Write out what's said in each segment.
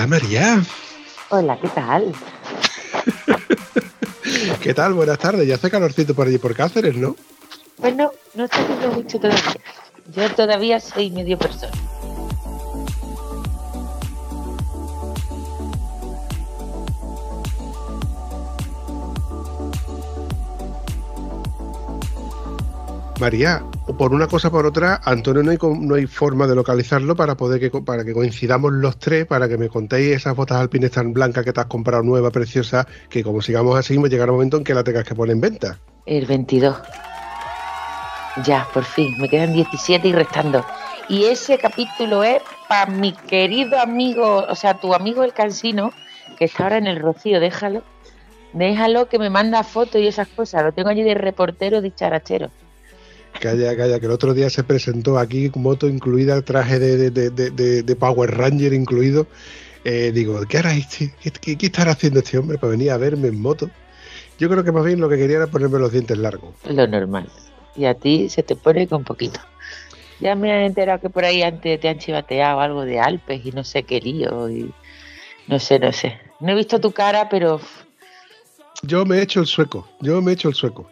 Hola María. Hola, ¿qué tal? ¿Qué tal? Buenas tardes. Ya hace calorcito por allí por Cáceres, ¿no? Bueno, no está haciendo mucho todavía. Yo todavía soy medio persona. María, por una cosa por otra, Antonio no hay, no hay forma de localizarlo para poder que, para que coincidamos los tres, para que me contéis esas botas alpines tan blancas que te has comprado nueva, preciosa, que como sigamos así, me llegará un momento en que la tengas que poner en venta. El 22. Ya, por fin, me quedan 17 y restando. Y ese capítulo es para mi querido amigo, o sea, tu amigo el cansino, que está ahora en el Rocío, déjalo. Déjalo que me manda fotos y esas cosas. Lo tengo allí de reportero dicharachero. Calla, calla, que el otro día se presentó aquí moto incluida, traje de, de, de, de Power Ranger incluido. Eh, digo, ¿qué hará este? ¿Qué, ¿Qué, estará haciendo este hombre para venir a verme en moto? Yo creo que más bien lo que quería era ponerme los dientes largos. Lo normal. Y a ti se te pone con poquito. Ya me he enterado que por ahí antes te han chivateado algo de Alpes y no sé qué lío. Y no sé, no sé. No he visto tu cara, pero. Yo me he hecho el sueco. Yo me he hecho el sueco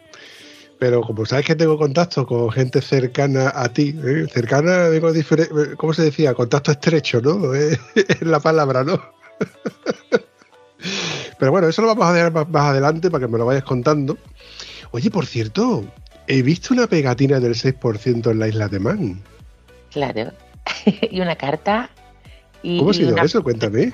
pero como sabes que tengo contacto con gente cercana a ti, ¿eh? cercana, digo, ¿cómo se decía? Contacto estrecho, ¿no? es la palabra, ¿no? pero bueno, eso lo vamos a dejar más, más, adelante para que me lo vayas contando. Oye, por cierto, he visto una pegatina del 6% en la isla de Man. Claro, y una carta. Y, ¿Cómo ha sido una... eso? Cuéntame.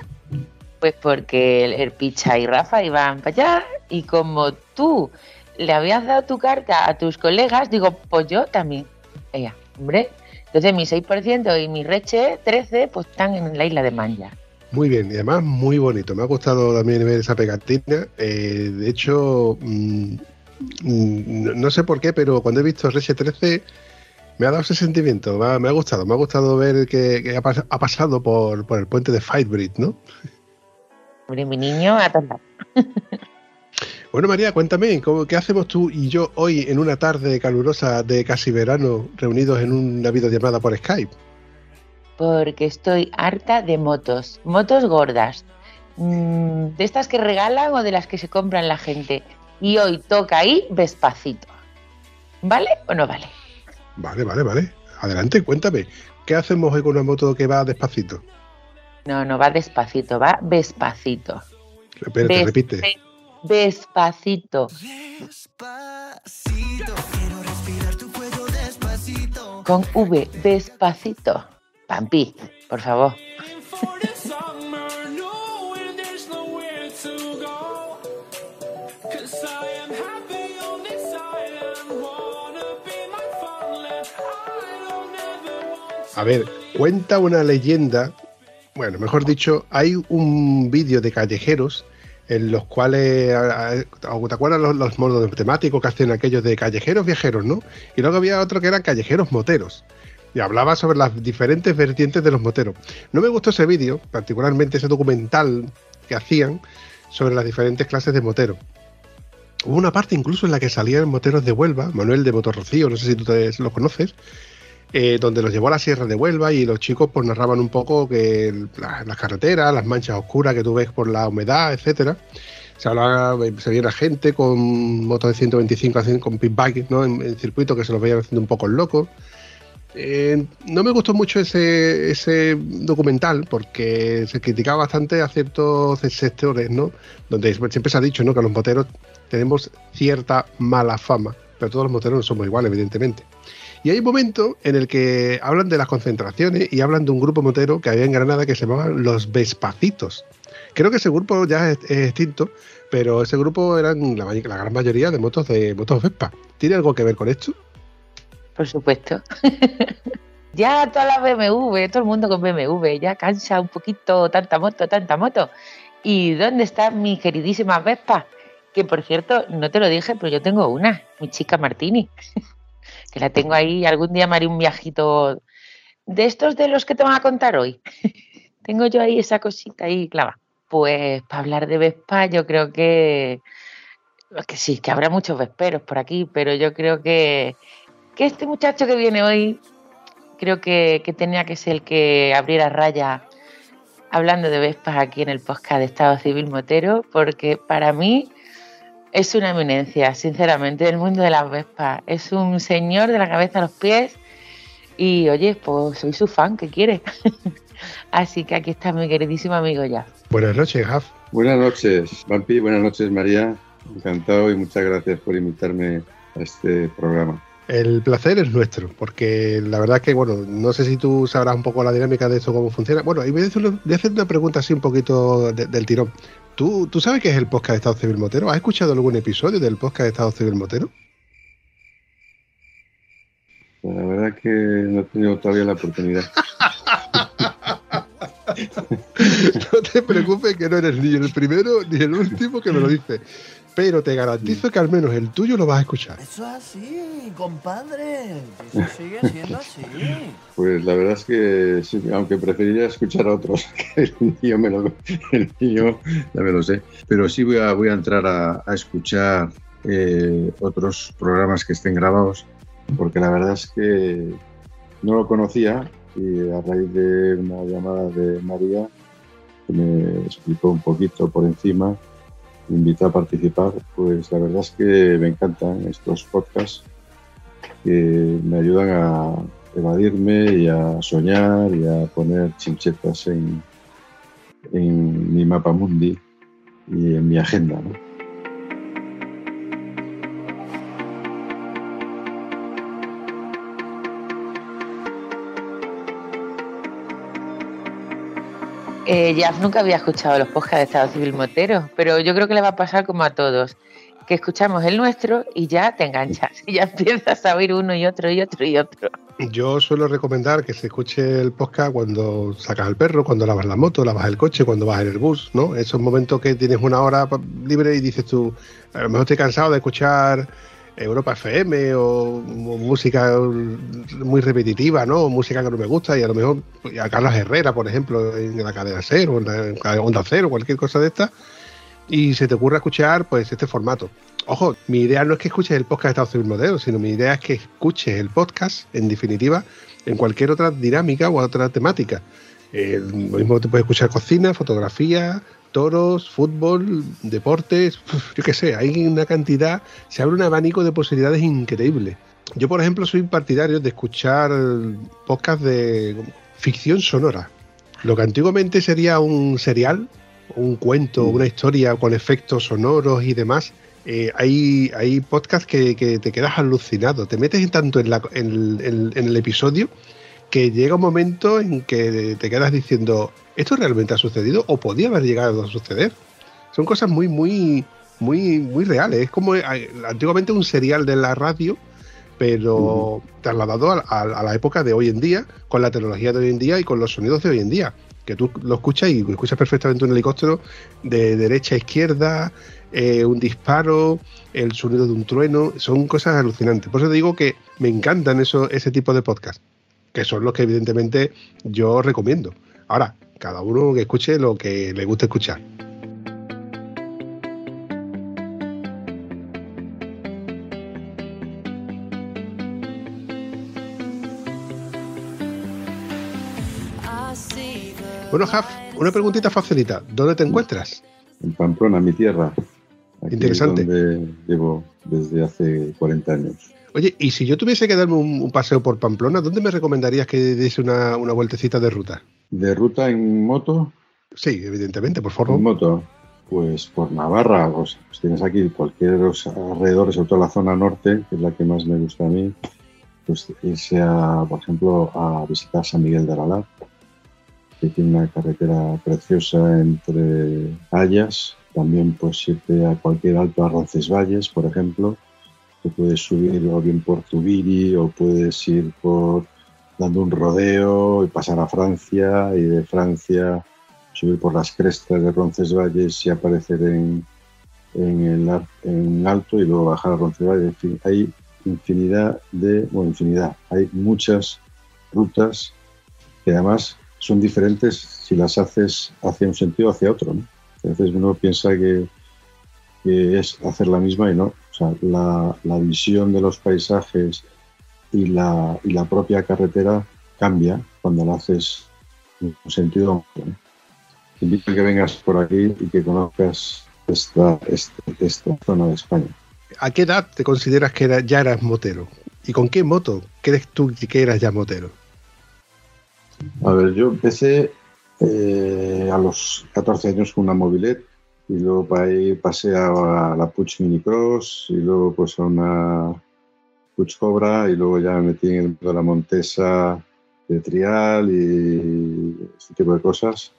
Pues porque el, el Picha y Rafa iban para allá y como tú le habías dado tu carta a tus colegas, digo, pues yo también. Ella, hombre. Entonces mi 6% y mi Reche 13 pues están en la isla de Manja. Muy bien, y además muy bonito. Me ha gustado también ver esa pegatina. Eh, de hecho, mmm, no sé por qué, pero cuando he visto Reche 13 me ha dado ese sentimiento. Me ha, me ha gustado, me ha gustado ver que, que ha, pas ha, pasado por, por, el puente de Fightbridge, ¿no? Hombre, mi niño a tontar. Bueno, María, cuéntame, ¿cómo, ¿qué hacemos tú y yo hoy en una tarde calurosa de casi verano reunidos en una videollamada por Skype? Porque estoy harta de motos, motos gordas, mmm, de estas que regalan o de las que se compran la gente. Y hoy toca ahí despacito. ¿Vale o no vale? Vale, vale, vale. Adelante, cuéntame. ¿Qué hacemos hoy con una moto que va despacito? No, no va despacito, va despacito. Espérate, Des repite. Despacito. Despacito. Quiero respirar tu cuello despacito. Con V, despacito. Pampi, por favor. A ver, cuenta una leyenda, bueno, mejor dicho, hay un vídeo de callejeros en los cuales, ¿te acuerdas los, los modos temáticos que hacen aquellos de callejeros viajeros, no? Y luego había otro que eran callejeros moteros. Y hablaba sobre las diferentes vertientes de los moteros. No me gustó ese vídeo, particularmente ese documental que hacían sobre las diferentes clases de moteros. Hubo una parte incluso en la que salían moteros de Huelva, Manuel de Motorrocío, no sé si tú te, los conoces, eh, donde los llevó a la Sierra de Huelva y los chicos pues narraban un poco que la, las carreteras, las manchas oscuras que tú ves por la humedad, etcétera. Se hablaba, se veía gente con motos de 125 con pit bike, ¿no? En, en, circuito que se los veían haciendo un poco locos. Eh, no me gustó mucho ese, ese, documental porque se criticaba bastante a ciertos sectores, ¿no? Donde siempre se ha dicho, ¿no? Que los moteros tenemos cierta mala fama, pero todos los moteros no somos iguales, evidentemente. Y hay un momento en el que hablan de las concentraciones y hablan de un grupo motero que había en Granada que se llamaba Los Vespacitos. Creo que ese grupo ya es, extinto, pero ese grupo eran la, la, gran mayoría de motos de motos Vespa. ¿Tiene algo que ver con esto? por supuesto. ya todas las BMW, todo el mundo con BMW, ya cansa un poquito tanta moto, tanta moto. ¿Y dónde está mi queridísima Vespa? Que por cierto, no te lo dije, pero yo tengo una, mi chica Martini, que la tengo ahí, algún día me haré un viajito de estos de los que te van a contar hoy. tengo yo ahí esa cosita ahí clava. Pues para hablar de Vespa, yo creo que, que sí, que habrá muchos vesperos por aquí, pero yo creo que, que este muchacho que viene hoy, creo que, que tenía que ser el que abriera raya hablando de Vespas aquí en el podcast de Estado Civil Motero, porque para mí es una eminencia, sinceramente, del mundo de las Vespas. Es un señor de la cabeza a los pies y, oye, pues soy su fan, ¿qué quiere? Así que aquí está mi queridísimo amigo ya. Buenas noches, Jaf. Buenas noches, Vampi. Buenas noches, María. Encantado y muchas gracias por invitarme a este programa. El placer es nuestro, porque la verdad es que, bueno, no sé si tú sabrás un poco la dinámica de esto, cómo funciona. Bueno, y voy a hacer, voy a hacer una pregunta así un poquito de, del tirón. ¿Tú, ¿Tú sabes qué es el podcast de Estado Civil Motero? ¿Has escuchado algún episodio del podcast de Estado Civil Motero? La verdad que no he tenido todavía la oportunidad. no te preocupes que no eres ni el primero ni el último que me lo dice. Pero te garantizo que al menos el tuyo lo vas a escuchar. Eso es así, compadre. Eso sigue siendo así. Pues la verdad es que sí, aunque preferiría escuchar a otros, que el mío, me lo, el mío ya me lo sé. Pero sí voy a, voy a entrar a, a escuchar eh, otros programas que estén grabados, porque la verdad es que no lo conocía y a raíz de una llamada de María que me explicó un poquito por encima, me a participar, pues la verdad es que me encantan estos podcasts que me ayudan a evadirme y a soñar y a poner chinchetas en, en mi mapa mundi y en mi agenda. Eh, Jaf nunca había escuchado los podcasts de Estado Civil Motero, pero yo creo que le va a pasar como a todos, que escuchamos el nuestro y ya te enganchas, y ya empiezas a oír uno y otro y otro y otro. Yo suelo recomendar que se escuche el podcast cuando sacas al perro, cuando lavas la moto, lavas el coche, cuando vas en el bus, ¿no? Esos momentos que tienes una hora libre y dices tú, a lo mejor estoy cansado de escuchar Europa FM o, o música muy repetitiva, ¿no? O música que no me gusta y a lo mejor a Carlos Herrera, por ejemplo, en la cadena cero, en la Onda Cero, cualquier cosa de esta, y se te ocurre escuchar pues este formato. Ojo, mi idea no es que escuches el podcast de Estado Civil Modelo, sino mi idea es que escuches el podcast, en definitiva, en cualquier otra dinámica o otra temática. Eh, lo mismo te puedes escuchar cocina, fotografía, toros, fútbol, deportes, yo qué sé, hay una cantidad, se abre un abanico de posibilidades increíble. Yo, por ejemplo, soy partidario de escuchar podcast de ficción sonora. Lo que antiguamente sería un serial, un cuento, una historia con efectos sonoros y demás, eh, hay, hay podcasts que, que, te quedas alucinado, te metes tanto en, la, en, en, en, el episodio que llega un momento en que te quedas diciendo, ¿esto realmente ha sucedido o podía haber llegado a suceder? Son cosas muy, muy, muy, muy reales. Es como antiguamente un serial de la radio, pero uh -huh. trasladado a, a, a, la época de hoy en día, con la tecnología de hoy en día y con los sonidos de hoy en día. Que tú lo escuchas y escuchas perfectamente un helicóptero de derecha a izquierda, eh, un disparo, el sonido de un trueno, son cosas alucinantes. Por eso te digo que me encantan eso, ese tipo de podcast, que son los que evidentemente yo recomiendo. Ahora, cada uno que escuche lo que le guste escuchar. Bueno, Jaf, una preguntita facilita. ¿Dónde te encuentras? En Pamplona, mi tierra. Aquí Interesante. Es donde llevo desde hace 40 años. Oye, y si yo tuviese que darme un, un paseo por Pamplona, ¿dónde me recomendarías que diese una, una, vueltecita de ruta? ¿De ruta en moto? Sí, evidentemente, por favor. En moto. Pues por Navarra, pues, pues tienes aquí cualquier alrededor, sobre todo la zona norte, que es la que más me gusta a mí, pues irse a, por ejemplo, a visitar San Miguel de Aralar, que tiene una carretera preciosa entre Hayas, también pues irte a cualquier alto a Roncesvalles, por ejemplo, te puedes subir o bien por Tubiri o puedes ir por dando un rodeo y pasar a Francia y de Francia subir por las crestas de Roncesvalles y aparecer en, en el en alto y luego bajar a Roncesvalles. En fin, hay infinidad de, bueno, infinidad, hay muchas rutas que además son diferentes si las haces hacia un sentido o hacia otro. ¿no? Veces uno piensa que, que, es hacer la misma y no. O sea, la, la visión de los paisajes y la, y la propia carretera cambia cuando la haces en un sentido. Te invito a que vengas por aquí y que conozcas esta, esta, esta zona de España. ¿A qué edad te consideras que era, ya eras motero? ¿Y con qué moto crees tú que eras ya motero? A ver, yo empecé eh, a los 14 años con una mobilet y luego para ahí pasé a la Puch Mini Cross y luego pues a una Puch Cobra y luego ya me metí en la Montesa de trial y este tipo de cosas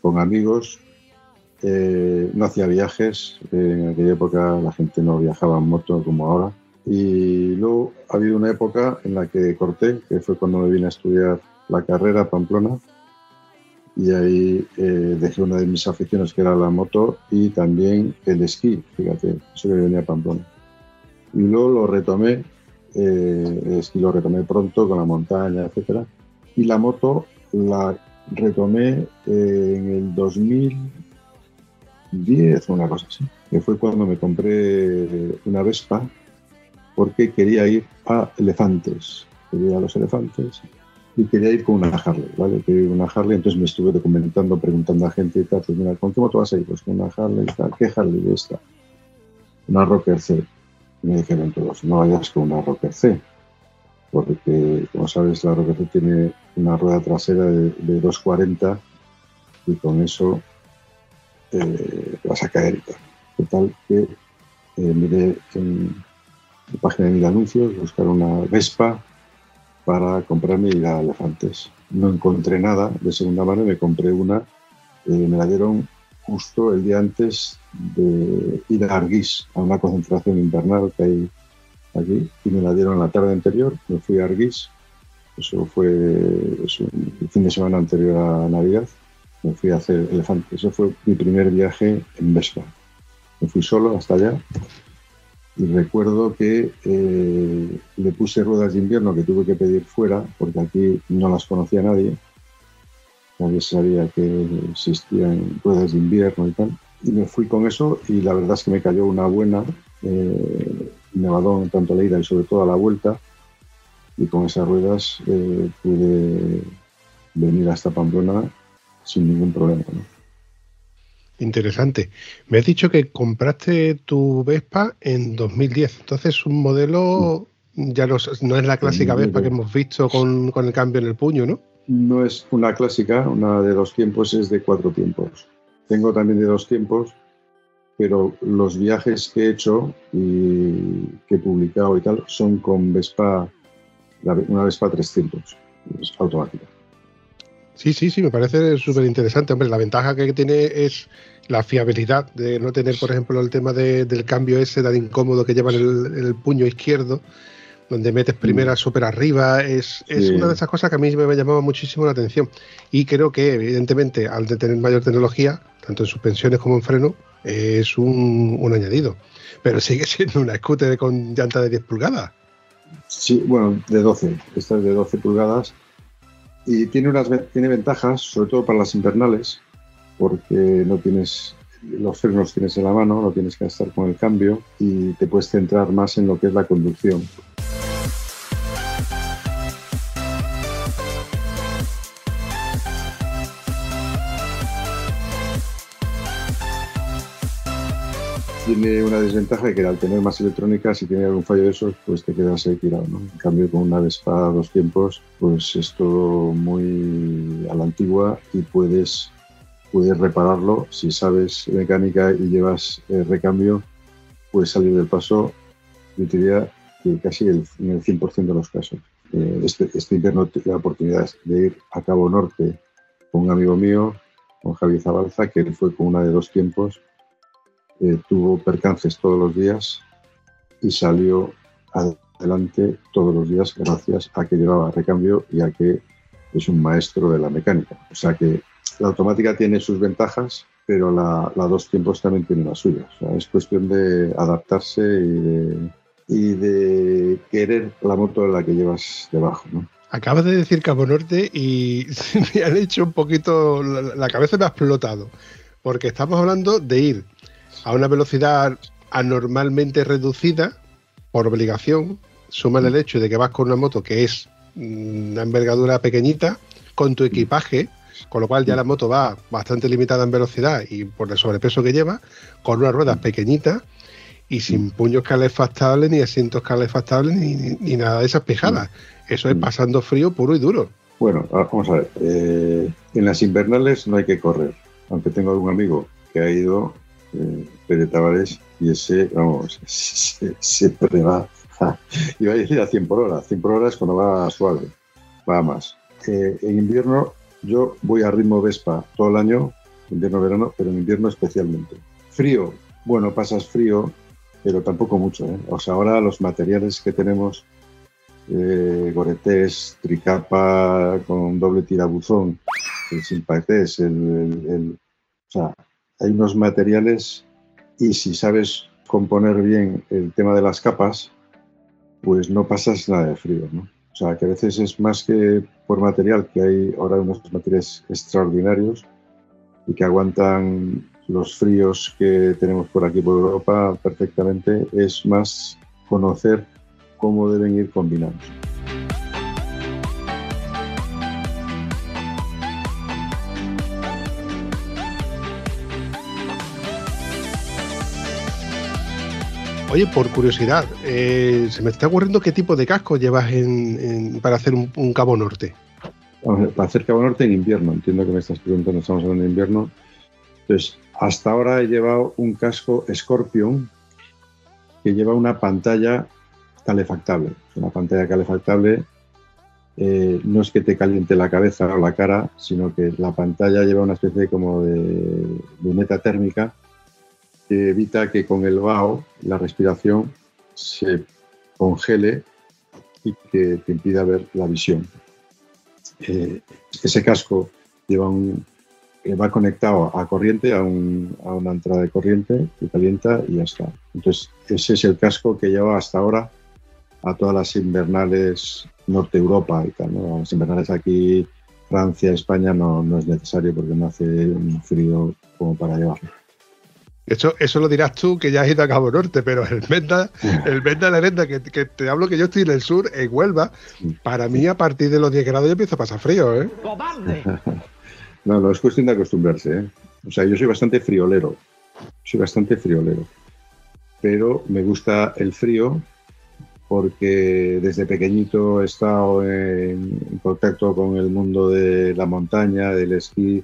con amigos. Eh, no hacía viajes, en aquella época la gente no viajaba en moto como ahora. Y luego ha habido una época en la que corté, que fue cuando me vine a estudiar la carrera a Pamplona. Y ahí eh, dejé una de mis aficiones que era la moto y también el esquí, fíjate, eso que venía a Pamplona. Y luego lo retomé, eh, el esquí lo retomé pronto con la montaña, etcétera. Y la moto la retomé eh, en el 2010 o una cosa así, que fue cuando me compré una Vespa porque quería ir a elefantes, quería a los elefantes y quería ir con una Harley, ¿vale? Quería ir con una Harley, entonces me estuve documentando, preguntando a gente y tal, pues mira, ¿con qué moto vas a ir? Pues con una Harley y tal, ¿qué Harley esta? Una Rocker C. Y me dijeron todos, no vayas con una Rocker C, porque como sabes la Rocker C tiene una rueda trasera de, de 240 y con eso eh, vas a caer y tal. Total que eh, miré en la página de mil anuncios, buscar una Vespa para comprarme y a Elefantes. No encontré nada de segunda mano me compré una. Eh, me la dieron justo el día antes de ir a Arguís, a una concentración invernal que hay aquí, y me la dieron la tarde anterior. Me fui a Arguís, eso fue el fin de semana anterior a Navidad. Me fui a hacer Elefantes. Eso fue mi primer viaje en Vespa. Me fui solo hasta allá y recuerdo que eh, le puse ruedas de invierno que tuve que pedir fuera porque aquí no las conocía nadie. Nadie sabía que existían ruedas de invierno y tal. Y me fui con eso y la verdad es que me cayó una buena eh, nevadón tanto la ida y sobre todo a la vuelta. Y con esas ruedas eh, pude venir hasta Pamplona sin ningún problema. Interesante. Me has dicho que compraste tu Vespa en 2010. Entonces, un modelo ya no, no es la clásica Vespa que hemos visto con, con, el cambio en el puño, ¿no? No es una clásica, una de dos tiempos es de cuatro tiempos. Tengo también de dos tiempos, pero los viajes que he hecho y que he publicado y tal son con Vespa, una Vespa 300, es automática. Sí, sí, sí, me parece súper interesante. Hombre, la ventaja que tiene es la fiabilidad de no tener, por ejemplo, el tema de, del cambio ese tan incómodo que lleva en el, el puño izquierdo, donde metes primera súper arriba. Es, es sí. una de esas cosas que a mí me llamaba muchísimo la atención. Y creo que, evidentemente, al de tener mayor tecnología, tanto en suspensiones como en freno, es un, un añadido. Pero sigue siendo una scooter con llanta de 10 pulgadas. Sí, bueno, de 12. Esta es de 12 pulgadas y tiene unas tiene ventajas, sobre todo para las invernales, porque no tienes los frenos tienes en la mano, no tienes que estar con el cambio y te puedes centrar más en lo que es la conducción. Tiene una desventaja que al tener más electrónica, si tiene algún fallo de esos, pues te quedas ahí tirado, ¿no? En cambio, con una Vespa a dos tiempos, pues es todo muy a la antigua y puedes, puedes repararlo. Si sabes mecánica y llevas eh, recambio, puedes salir del paso, yo diría que casi el, en el 100% de los casos. Eh, este, este invierno tuve la oportunidad de ir a Cabo Norte con un amigo mío, con Javier Zabalza, que él fue con una de dos tiempos eh, tuvo percances todos los días y salió adelante todos los días gracias a que llevaba recambio y a que es un maestro de la mecánica. O sea que la automática tiene sus ventajas, pero la, dos tiempos también tiene las suyas. es cuestión de adaptarse y de, querer la moto en la que llevas debajo. Acabas de decir Cabo Norte y me han hecho un poquito, la, cabeza me ha explotado, porque estamos hablando de ir a una velocidad anormalmente reducida por obligación, suma el hecho de que vas con una moto que es mm, una envergadura pequeñita, con tu equipaje, con lo cual ya la moto va bastante limitada en velocidad y por el sobrepeso que lleva, con unas ruedas pequeñitas y sin puños calefactables, ni asientos calefactables, ni, nada de esas pijadas. Eso es pasando frío puro y duro. Bueno, vamos a ver. Eh, en las invernales no hay que correr, aunque tengo algún amigo que ha ido, eh, Pere Tavares, y ese, vamos, siempre va, iba a decir a 100 por hora. 100 por hora es cuando va suave, va más. Eh, en invierno yo voy a ritmo Vespa todo el año, invierno-verano, pero en invierno especialmente. Frío, bueno, pasas frío, pero tampoco mucho. ¿eh? O sea, ahora los materiales que tenemos, eh, goretés, tricapa con doble tirabuzón, el simpatés, el, el, o sea, hay unos materiales y si sabes componer bien el tema de las capas, pues no pasas nada de frío, ¿no? O sea, que a veces es más que por material, que hay ahora unos materiales extraordinarios y que aguantan los fríos que tenemos por aquí por Europa perfectamente, es más conocer cómo deben ir combinados. Oye, por curiosidad, eh, se me está ocurriendo qué tipo de casco llevas para hacer un, Cabo Norte. para hacer Cabo Norte en invierno, entiendo que me estás preguntando, estamos hablando de invierno. Entonces, hasta ahora he llevado un casco Scorpion que lleva una pantalla calefactable. Una pantalla calefactable eh, no es que te caliente la cabeza o la cara, sino que la pantalla lleva una especie como de luneta térmica evita que con el vaho la respiración se congele y que te impida ver la visión. Eh, ese casco lleva un, eh, va conectado a corriente, a, una entrada de corriente que calienta y ya está. Entonces, ese es el casco que lleva hasta ahora a todas las invernales Norte Europa y tal. Las invernales aquí, Francia, España, no, no es necesario porque no hace un frío como para llevarlo. Eso, eso lo dirás tú que ya has ido a Cabo Norte, pero el Menda, el Menda la Lenda, que, que, te hablo que yo estoy en el sur, en Huelva, para mí a partir de los 10 grados ya empieza a pasar frío, ¿eh? No, no, es cuestión de acostumbrarse, ¿eh? O sea, yo soy bastante friolero, soy bastante friolero, pero me gusta el frío porque desde pequeñito he estado en contacto con el mundo de la montaña, del esquí,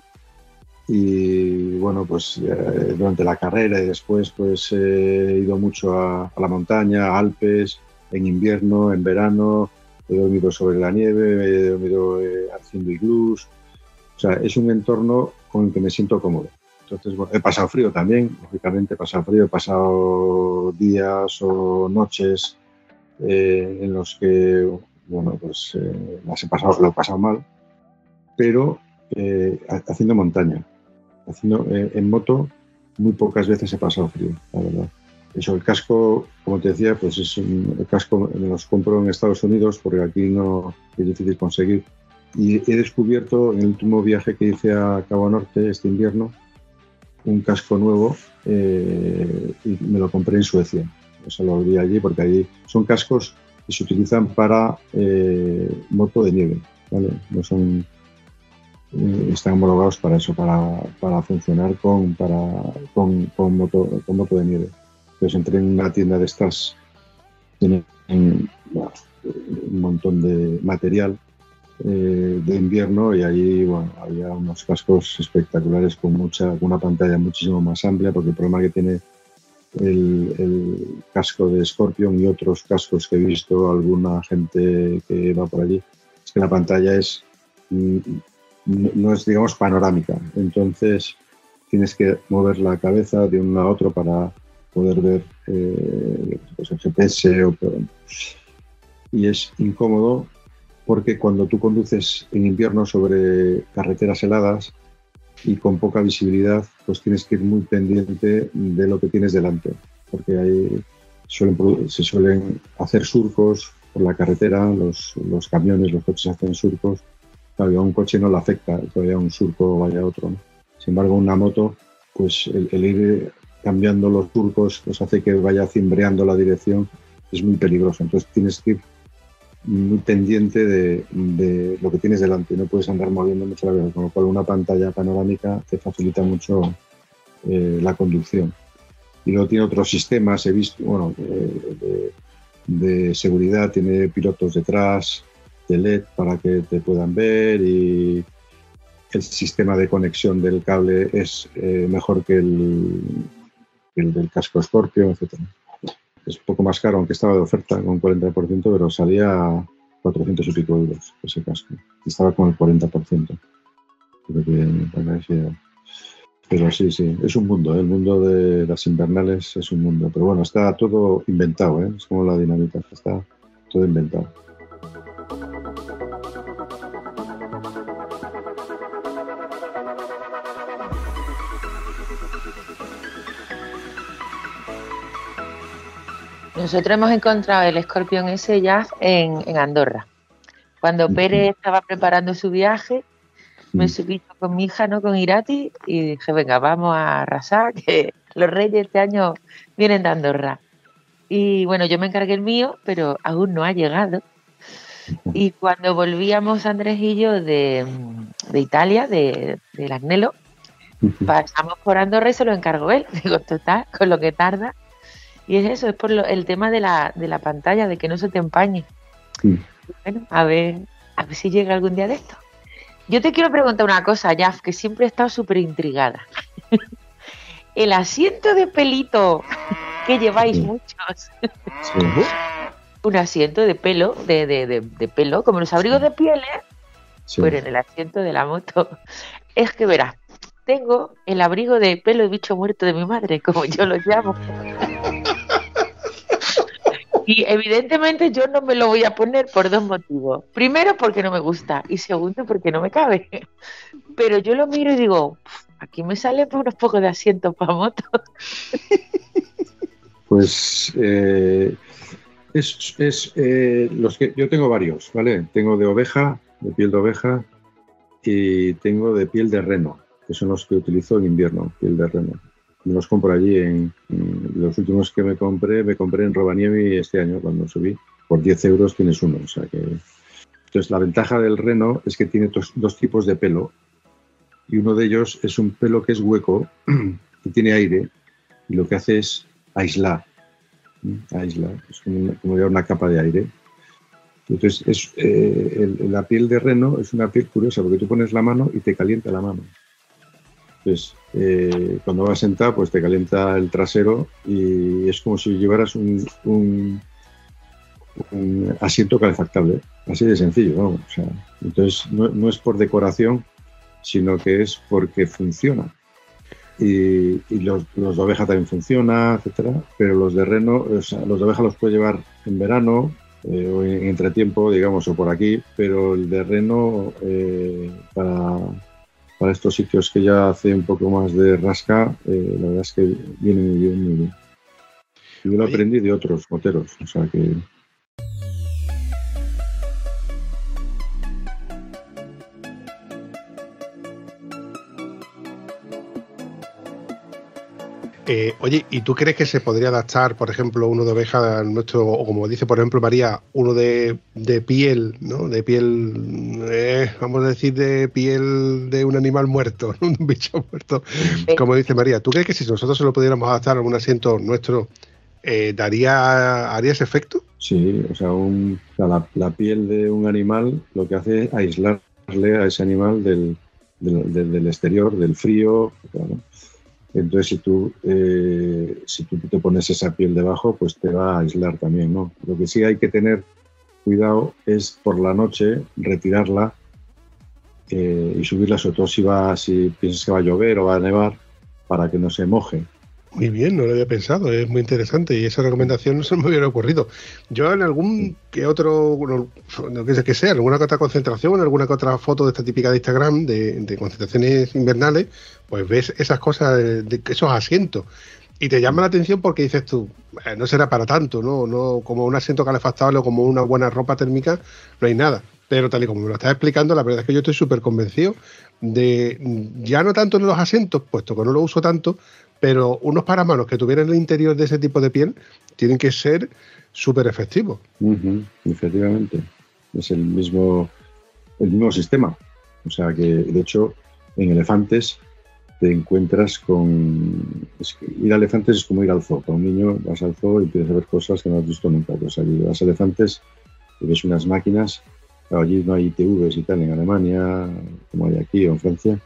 y bueno, pues eh, durante la carrera y después pues he ido mucho a, la montaña, a Alpes, en invierno, en verano, he dormido sobre la nieve, he dormido eh, haciendo iglús, o sea, es un entorno con el que me siento cómodo. Entonces, he pasado frío también, lógicamente he pasado frío, he pasado días o noches eh, en los que, bueno, pues las he pasado, lo he pasado mal, pero haciendo montaña haciendo eh, en moto muy pocas veces he pasado frío, la verdad. Eso, el casco, como te decía, pues es un, el casco me los compro en Estados Unidos porque aquí no es difícil conseguir. Y he descubierto en el último viaje que hice a Cabo Norte este invierno un casco nuevo eh, y me lo compré en Suecia. Eso lo vi allí porque allí son cascos que se utilizan para eh, moto de nieve, ¿vale? No son eh, están homologados para eso, para, para funcionar con, para, con, con, moto, con moto de nieve. Entonces entré en una tienda de estas, tienen un montón de material eh, de invierno y allí bueno, había unos cascos espectaculares con mucha una pantalla muchísimo más amplia porque el problema que tiene el, el, casco de Scorpion y otros cascos que he visto alguna gente que va por allí es que la pantalla es no es, digamos, panorámica. Entonces tienes que mover la cabeza de uno a otro para poder ver eh, pues el GPS o, y es incómodo porque cuando tú conduces en invierno sobre carreteras heladas y con poca visibilidad, pues tienes que ir muy pendiente de lo que tienes delante, porque ahí se suelen hacer surcos por la carretera, los, camiones, los coches hacen surcos. Claro, a un coche no le afecta que vaya un surco o vaya otro. Sin embargo, una moto, pues el, ir cambiando los surcos pues hace que vaya cimbreando la dirección, es muy peligroso. Entonces tienes que ir muy pendiente de, lo que tienes delante, no puedes andar moviendo mucho la vez, con lo cual una pantalla panorámica te facilita mucho eh, la conducción. Y luego tiene otros sistemas, he visto, bueno, de, seguridad, tiene pilotos detrás, de LED para que te puedan ver y el sistema de conexión del cable es eh, mejor que el, el, del casco Scorpio, etc es poco más caro, aunque estaba de oferta con un 40%, pero salía 400 y pico euros ese casco. Estaba con el 40%. Pero sí, sí, es un mundo, ¿eh? el mundo de las invernales es un mundo. Pero bueno, está todo inventado, ¿eh? es como la dinámica, está todo inventado. Nosotros hemos encontrado el Scorpion S ya en, Andorra. Cuando Pérez estaba preparando su viaje, me subí con mi hija, ¿no? Con Irati, y dije, venga, vamos a arrasar, que los reyes este año vienen de Andorra. Y bueno, yo me encargué el mío, pero aún no ha llegado. Y cuando volvíamos Andrés y yo de, Italia, de, del Agnelo, pasamos por Andorra y se lo encargó él. Digo, total, con lo que tarda. Y es eso, es por el tema de la, de la pantalla, de que no se te empañe. Bueno, a ver, a ver si llega algún día de esto. Yo te quiero preguntar una cosa, Jaf, que siempre he estado súper intrigada. el asiento de pelito que lleváis muchos. Un asiento de pelo, de, de, de, pelo, como los abrigos de pieles, pero en el asiento de la moto. Es que verás, tengo el abrigo de pelo de bicho muerto de mi madre, como yo lo llamo. Y evidentemente yo no me lo voy a poner por dos motivos. Primero porque no me gusta y segundo porque no me cabe. Pero yo lo miro y digo, aquí me sale por unos pocos de asiento para moto. Pues eh, es, eh, los que yo tengo varios, ¿vale? Tengo de oveja, de piel de oveja y tengo de piel de reno, que son los que utilizo en invierno, piel de reno los compro allí. En, los últimos que me compré, me compré en Robaniemi este año cuando subí. Por 10 euros tienes uno. O sea que... Entonces, la ventaja del reno es que tiene dos, tipos de pelo. Y uno de ellos es un pelo que es hueco y tiene aire. Y lo que hace es aislar. Aislar. Es como, una capa de aire. Entonces, es, eh, la piel de reno es una piel curiosa porque tú pones la mano y te calienta la mano. Entonces, eh, cuando vas sentado, pues te calienta el trasero y es como si llevaras un, asiento calefactable. Así de sencillo, ¿no? entonces, no, es por decoración, sino que es porque funciona. Y, los, de oveja también funciona, etcétera, pero los de reno, los de oveja los puedes llevar en verano eh, o en entretiempo, digamos, o por aquí, pero el de reno eh, para para estos sitios que ya hace un poco más de rasca, eh, la verdad es que viene muy bien, muy bien. Yo lo aprendí de otros moteros, o sea que Eh, oye, ¿y tú crees que se podría adaptar, por ejemplo, uno de oveja nuestro, o como dice, por ejemplo, María, uno de, piel, ¿no? De piel, eh, vamos a decir, de piel de un animal muerto, un bicho muerto, como dice María. ¿Tú crees que si nosotros se lo pudiéramos adaptar a un asiento nuestro, eh, daría, haría ese efecto? Sí, o sea, la, piel de un animal lo que hace es aislarle a ese animal del, del, exterior, del frío, entonces, si tú, eh, si tú te pones esa piel debajo, pues te va a aislar también, ¿no? Lo que sí hay que tener cuidado es por la noche retirarla eh, y subirla, sobre todo si, va, si piensas que va a llover o va a nevar, para que no se moje. Muy bien, no lo había pensado, es muy interesante y esa recomendación no se me hubiera ocurrido. Yo en algún que otro, no que sé que sea, alguna que otra concentración, en alguna que otra foto de esta típica de Instagram de, concentraciones invernales, pues ves esas cosas, de, esos asientos. Y te llama la atención porque dices tú, eh, no será para tanto, ¿no? no Como un asiento calefactable o como una buena ropa térmica, no hay nada. Pero tal y como me lo estás explicando, la verdad es que yo estoy súper convencido de, ya no tanto en los asientos, puesto que no lo uso tanto, pero unos paramanos que tuvieran el interior de ese tipo de piel tienen que ser súper efectivos. efectivamente, es el mismo, el mismo sistema. O sea que, de hecho, en elefantes te encuentras con... ir a elefantes es como ir al zoo. Con un niño vas al zoo y empiezas a ver cosas que no has visto nunca. O sea, vas a elefantes y ves unas máquinas. allí no hay TVs y tal en Alemania, como hay aquí o en Francia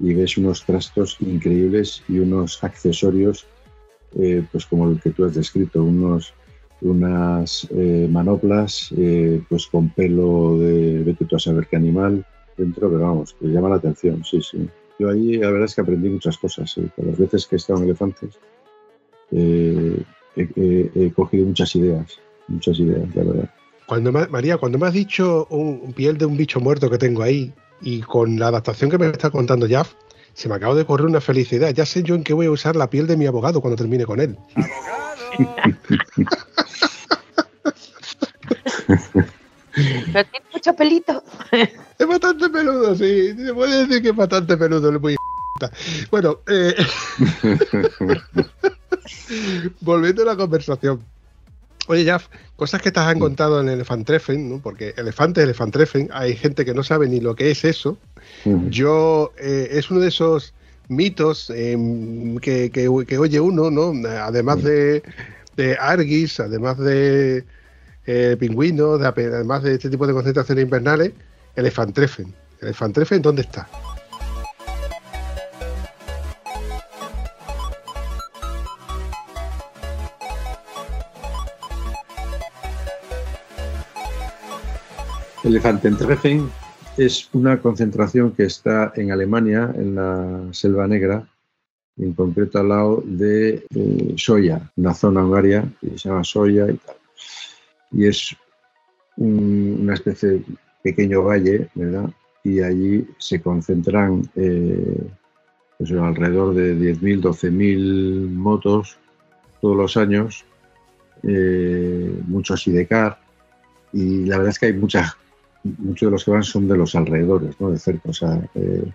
y ves unos trastos increíbles y unos accesorios, eh, pues como el que tú has descrito, unos, unas eh, manoplas eh, pues con pelo de vete tú a saber qué animal dentro, pero vamos, que llama la atención, sí, sí. Yo ahí la verdad es que aprendí muchas cosas, las veces que he estado en elefantes he, he, cogido muchas ideas, muchas ideas, la verdad. Cuando María, cuando me has dicho un piel de un bicho muerto que tengo ahí, y con la adaptación que me está contando Jaff, se me acaba de correr una felicidad. Ya sé yo en qué voy a usar la piel de mi abogado cuando termine con él. Pero tiene mucho pelito. Es bastante peludo, sí. Se puede decir que es bastante peludo el muy Bueno, eh... volviendo a la conversación. Oye, Jaff, cosas que te has encontrado en Elefantreffen, ¿no? Porque elefante, Elefantreffen, hay gente que no sabe ni lo que es eso. Yo, eh, es uno de esos mitos em, que, que, oye uno, ¿no? Además de, de Argis, además de eh, pingüinos, además de este tipo de concentraciones invernales, Elefantreffen. Elefantreffen, ¿dónde está? Elefantentreffen es una concentración que está en Alemania, en la Selva Negra, en concreto al lado de eh, Soya, una zona hogaria que se llama Soya y tal. Y es una especie de pequeño valle, ¿verdad? Y allí se concentran eh, pues alrededor de 10.000, 12.000 motos todos los años, eh, muchos sidecar, y la verdad es que hay mucha muchos de los que van son de los alrededores, ¿no? de cerca. O sea, eh,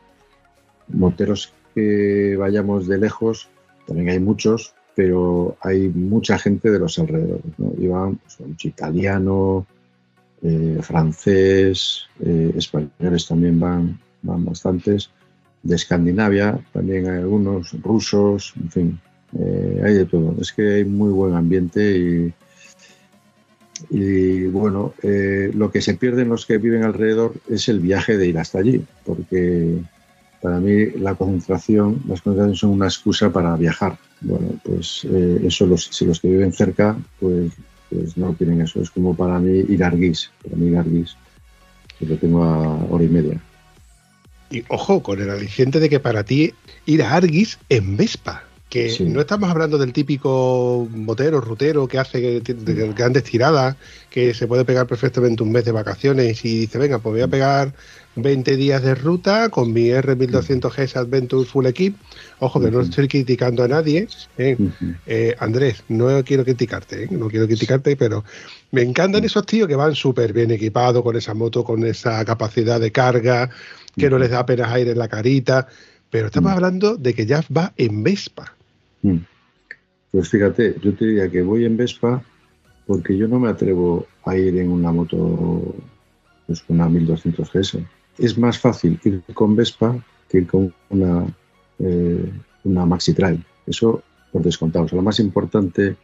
moteros que vayamos de lejos, también hay muchos, pero hay mucha gente de los alrededores. ¿no? Pues, mucho italiano, eh, francés, eh, españoles también van, van bastantes. De Escandinavia también hay algunos, rusos, en fin, hay de todo. Es que hay muy buen ambiente y y bueno, eh, lo que se pierden los que viven alrededor es el viaje de ir hasta allí, porque para mí la concentración, las concentraciones son una excusa para viajar. Bueno, pues eh, eso los, si los que viven cerca, pues, pues no tienen eso. Es como para mí ir a Arguís, para mí ir a Arguís, que lo tengo a hora y media. Y ojo, con el aliciente de que para ti ir a Arguis en Vespa que no estamos hablando del típico motero, rutero que hace grandes tiradas, que se puede pegar perfectamente un mes de vacaciones y dice, venga, pues voy a pegar 20 días de ruta con mi R1200G Adventure Full Equip. Ojo, que no estoy criticando a nadie. ¿eh? Eh, Andrés, no quiero criticarte, ¿eh? no quiero criticarte, pero me encantan esos tíos que van súper bien equipados con esa moto, con esa capacidad de carga, que no les da apenas aire en la carita. Pero estamos hablando de que ya va en Vespa. Mm. Pues fíjate, yo te diría que voy en Vespa porque yo no me atrevo a ir en una moto pues, una 1200 GS. Es más fácil ir con Vespa que ir con una, eh, una Maxi Trail. Eso por descontado. lo más importante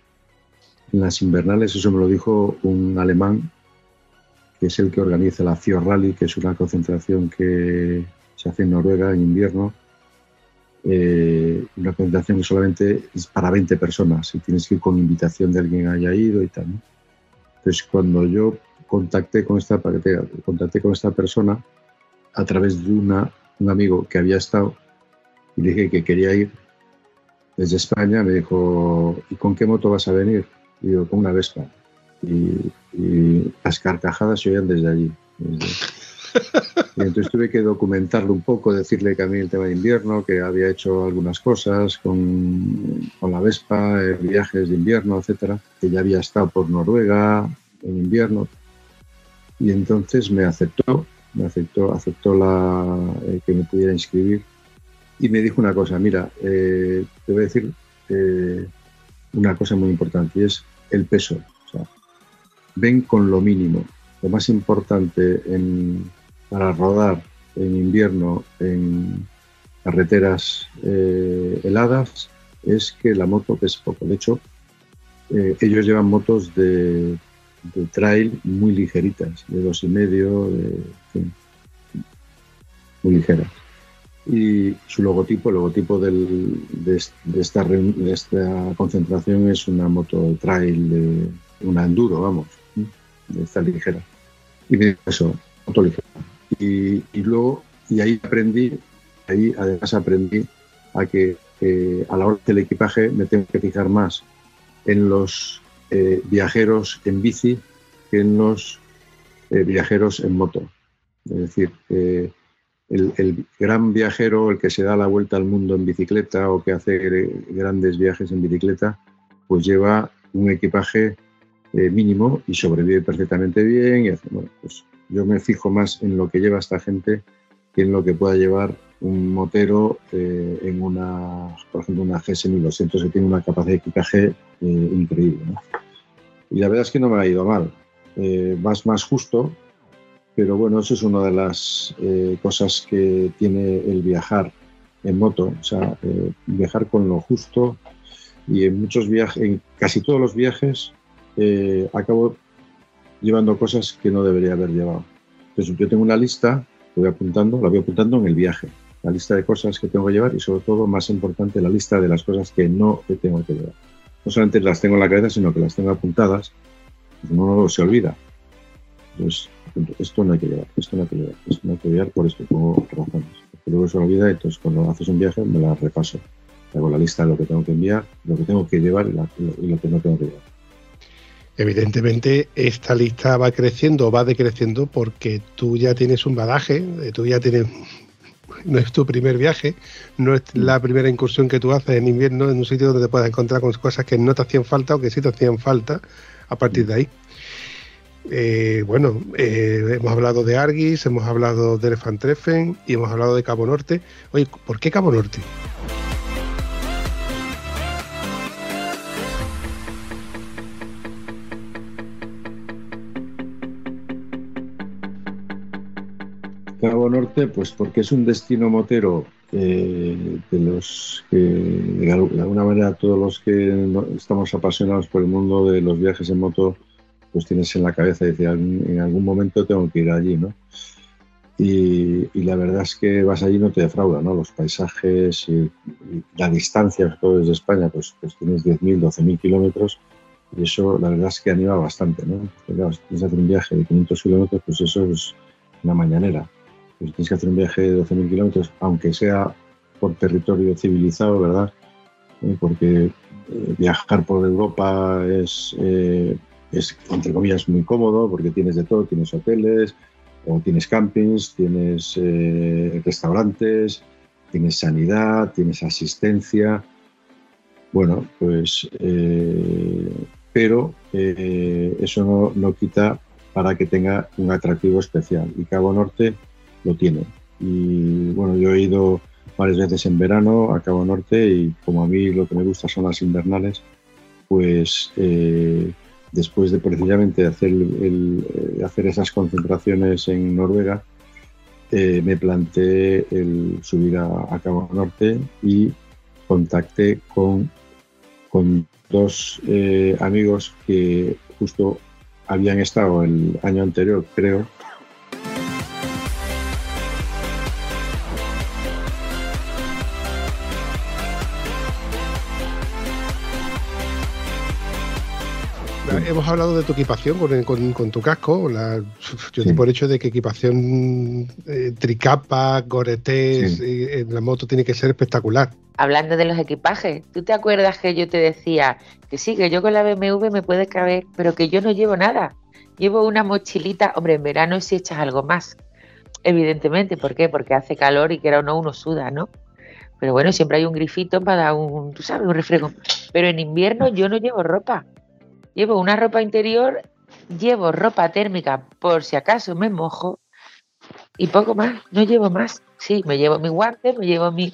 en las invernales, eso me lo dijo un alemán, que es el que organiza la Fjord Rally, que es una concentración que se hace en Noruega en invierno eh, una presentación que solamente es para 20 personas y tienes que ir con invitación de alguien que haya ido y tal. Entonces, cuando yo contacté con esta, contacté con esta persona a través de una, un amigo que había estado y dije que quería ir, desde España, me dijo, ¿y con qué moto vas a venir? Y digo, con una Vespa. Y, y las carcajadas se oían desde allí. desde- y entonces tuve que documentarlo un poco, decirle que a mí el tema de invierno, que había hecho algunas cosas con, la Vespa, eh, viajes de invierno, etcétera, que ya había estado por Noruega en invierno. Y entonces me aceptó, me aceptó, aceptó la, eh, que me pudiera inscribir y me dijo una cosa, mira, eh, te voy a decir una cosa muy importante y es el peso. Ven con lo mínimo. Lo más importante en, para rodar en invierno en carreteras eh, heladas es que la moto pese poco. De hecho, eh, ellos llevan motos de, de trail muy ligeritas, de dos y medio, de, muy ligeras. Y su logotipo, el logotipo del- de, est- de esta, de esta concentración es una moto de trail, una enduro, vamos, ¿sí? de esta ligera. Y me eso, moto ligera. Y, luego, y ahí aprendí, ahí además aprendí a que eh, a la hora del equipaje me tengo que fijar más en los eh, viajeros en bici que en los eh, viajeros en moto. Es decir, eh, el, el gran viajero, el que se da la vuelta al mundo en bicicleta o que hace gr- grandes viajes en bicicleta, pues lleva un equipaje eh, mínimo y sobrevive perfectamente bien. Y hace- bueno, pues yo me fijo más en lo que lleva esta gente que en lo que pueda llevar un motero eh, en una, por ejemplo, una GS 1200 que tiene una capacidad de equipaje eh, increíble. ¿no? Y la verdad es que no me ha ido mal. Eh, vas más justo, pero bueno, eso es una de las eh, cosas que tiene el viajar en moto, o sea, eh, viajar con lo justo y en muchos viajes, en casi todos los viajes, eh, acabo llevando cosas que no debería haber llevado. Entonces yo tengo una lista, voy apuntando, la voy apuntando en el viaje, la lista de cosas que tengo que llevar y sobre todo, más importante, la lista de las cosas que no tengo que llevar. No solamente las tengo en la cabeza, sino que las tengo apuntadas, pues no se olvida. Entonces, esto no hay que llevar, esto no hay que llevar, esto no hay que llevar por esto, pongo razones. Porque luego se olvida, entonces cuando haces un viaje me la repaso. Hago la lista de lo que tengo que enviar, lo que tengo que llevar y, y lo que no tengo que llevar. Evidentemente, esta lista va creciendo o va decreciendo porque tú ya tienes un badaje, eh, tú ya tienes. No es tu primer viaje, no es la primera incursión que tú haces en invierno en un sitio donde te puedas encontrar con cosas que no te hacían falta o que sí te hacían falta a partir de ahí. Eh, bueno, eh, hemos hablado de Argis, hemos hablado de Elefantreffen y hemos hablado de Cabo Norte. Oye, ¿por qué Cabo Norte? Norte, pues porque es un destino motero eh, de los que, de al- de alguna manera, todos los que estamos apasionados por el mundo de los viajes en moto, pues tienes en la cabeza, "Algún- en algún momento tengo que ir allí, ¿no? Y, y la verdad es que vas allí y no te defrauda, ¿no? Los paisajes y, y la distancia, todo desde España, pues, pues tienes 10.000, 12.000 kilómetros y eso la verdad es que anima bastante, ¿no? Porque, claro, si tienes que hacer un viaje de 500 kilómetros, pues eso es una mañanera. Pues tienes que hacer un viaje de 12.000 kilómetros, aunque sea por territorio civilizado, ¿verdad? Eh, porque eh, viajar por Europa es, eh, es, entre comillas, muy cómodo, porque tienes de todo, tienes hoteles, o tienes campings, tienes restaurantes, tienes sanidad, tienes asistencia. Bueno, pues, pero eso no, no quita para que tenga un atractivo especial. Y Cabo Norte lo tiene. Y bueno, yo he ido varias veces en verano a Cabo Norte y como a mí lo que me gusta son las invernales, pues eh, después de precisamente hacer, eh, hacer esas concentraciones en Noruega, eh, me planteé el subir a, Cabo Norte y contacté con, con dos amigos que justo habían estado el año anterior, creo, hemos hablado de tu equipación con, con- con tu casco. la- yo Sí. por hecho de que equipación eh, tricapa, goretés Sí. eh, en la moto tiene que ser espectacular. Hablando de los equipajes, ¿tú te acuerdas que yo te decía que sí, que yo con la BMW me puede caber, pero que yo no llevo nada? Llevo una mochilita, hombre, en verano si echas algo más, evidentemente, ¿por qué? Porque hace calor y que era uno uno suda, ¿no? Pero bueno, siempre hay un grifito para dar un, tú sabes, un refresco. Pero en invierno yo no llevo ropa. Llevo una ropa interior, llevo ropa térmica por si acaso me mojo y poco más, no llevo más. Sí, me llevo mi guante, me llevo mi...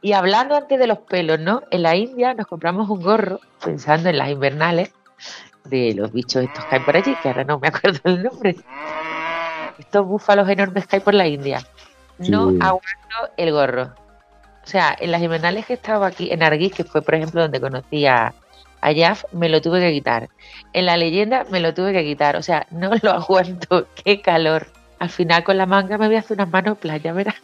Y hablando antes de los pelos, ¿no? En la India nos compramos un gorro, pensando en las invernales, de los bichos estos que hay por allí, que ahora no me acuerdo el nombre. Estos búfalos enormes que hay por la India. No Sí. aguanto el gorro. O sea, en las invernales que he estado aquí, en Arguís, que fue, por ejemplo, donde conocí a, a Jaf, me lo tuve que quitar. En la leyenda me lo tuve que quitar. O sea, no lo aguanto. Qué calor. Al final con la manga me voy a hacer unas manos playa, verás.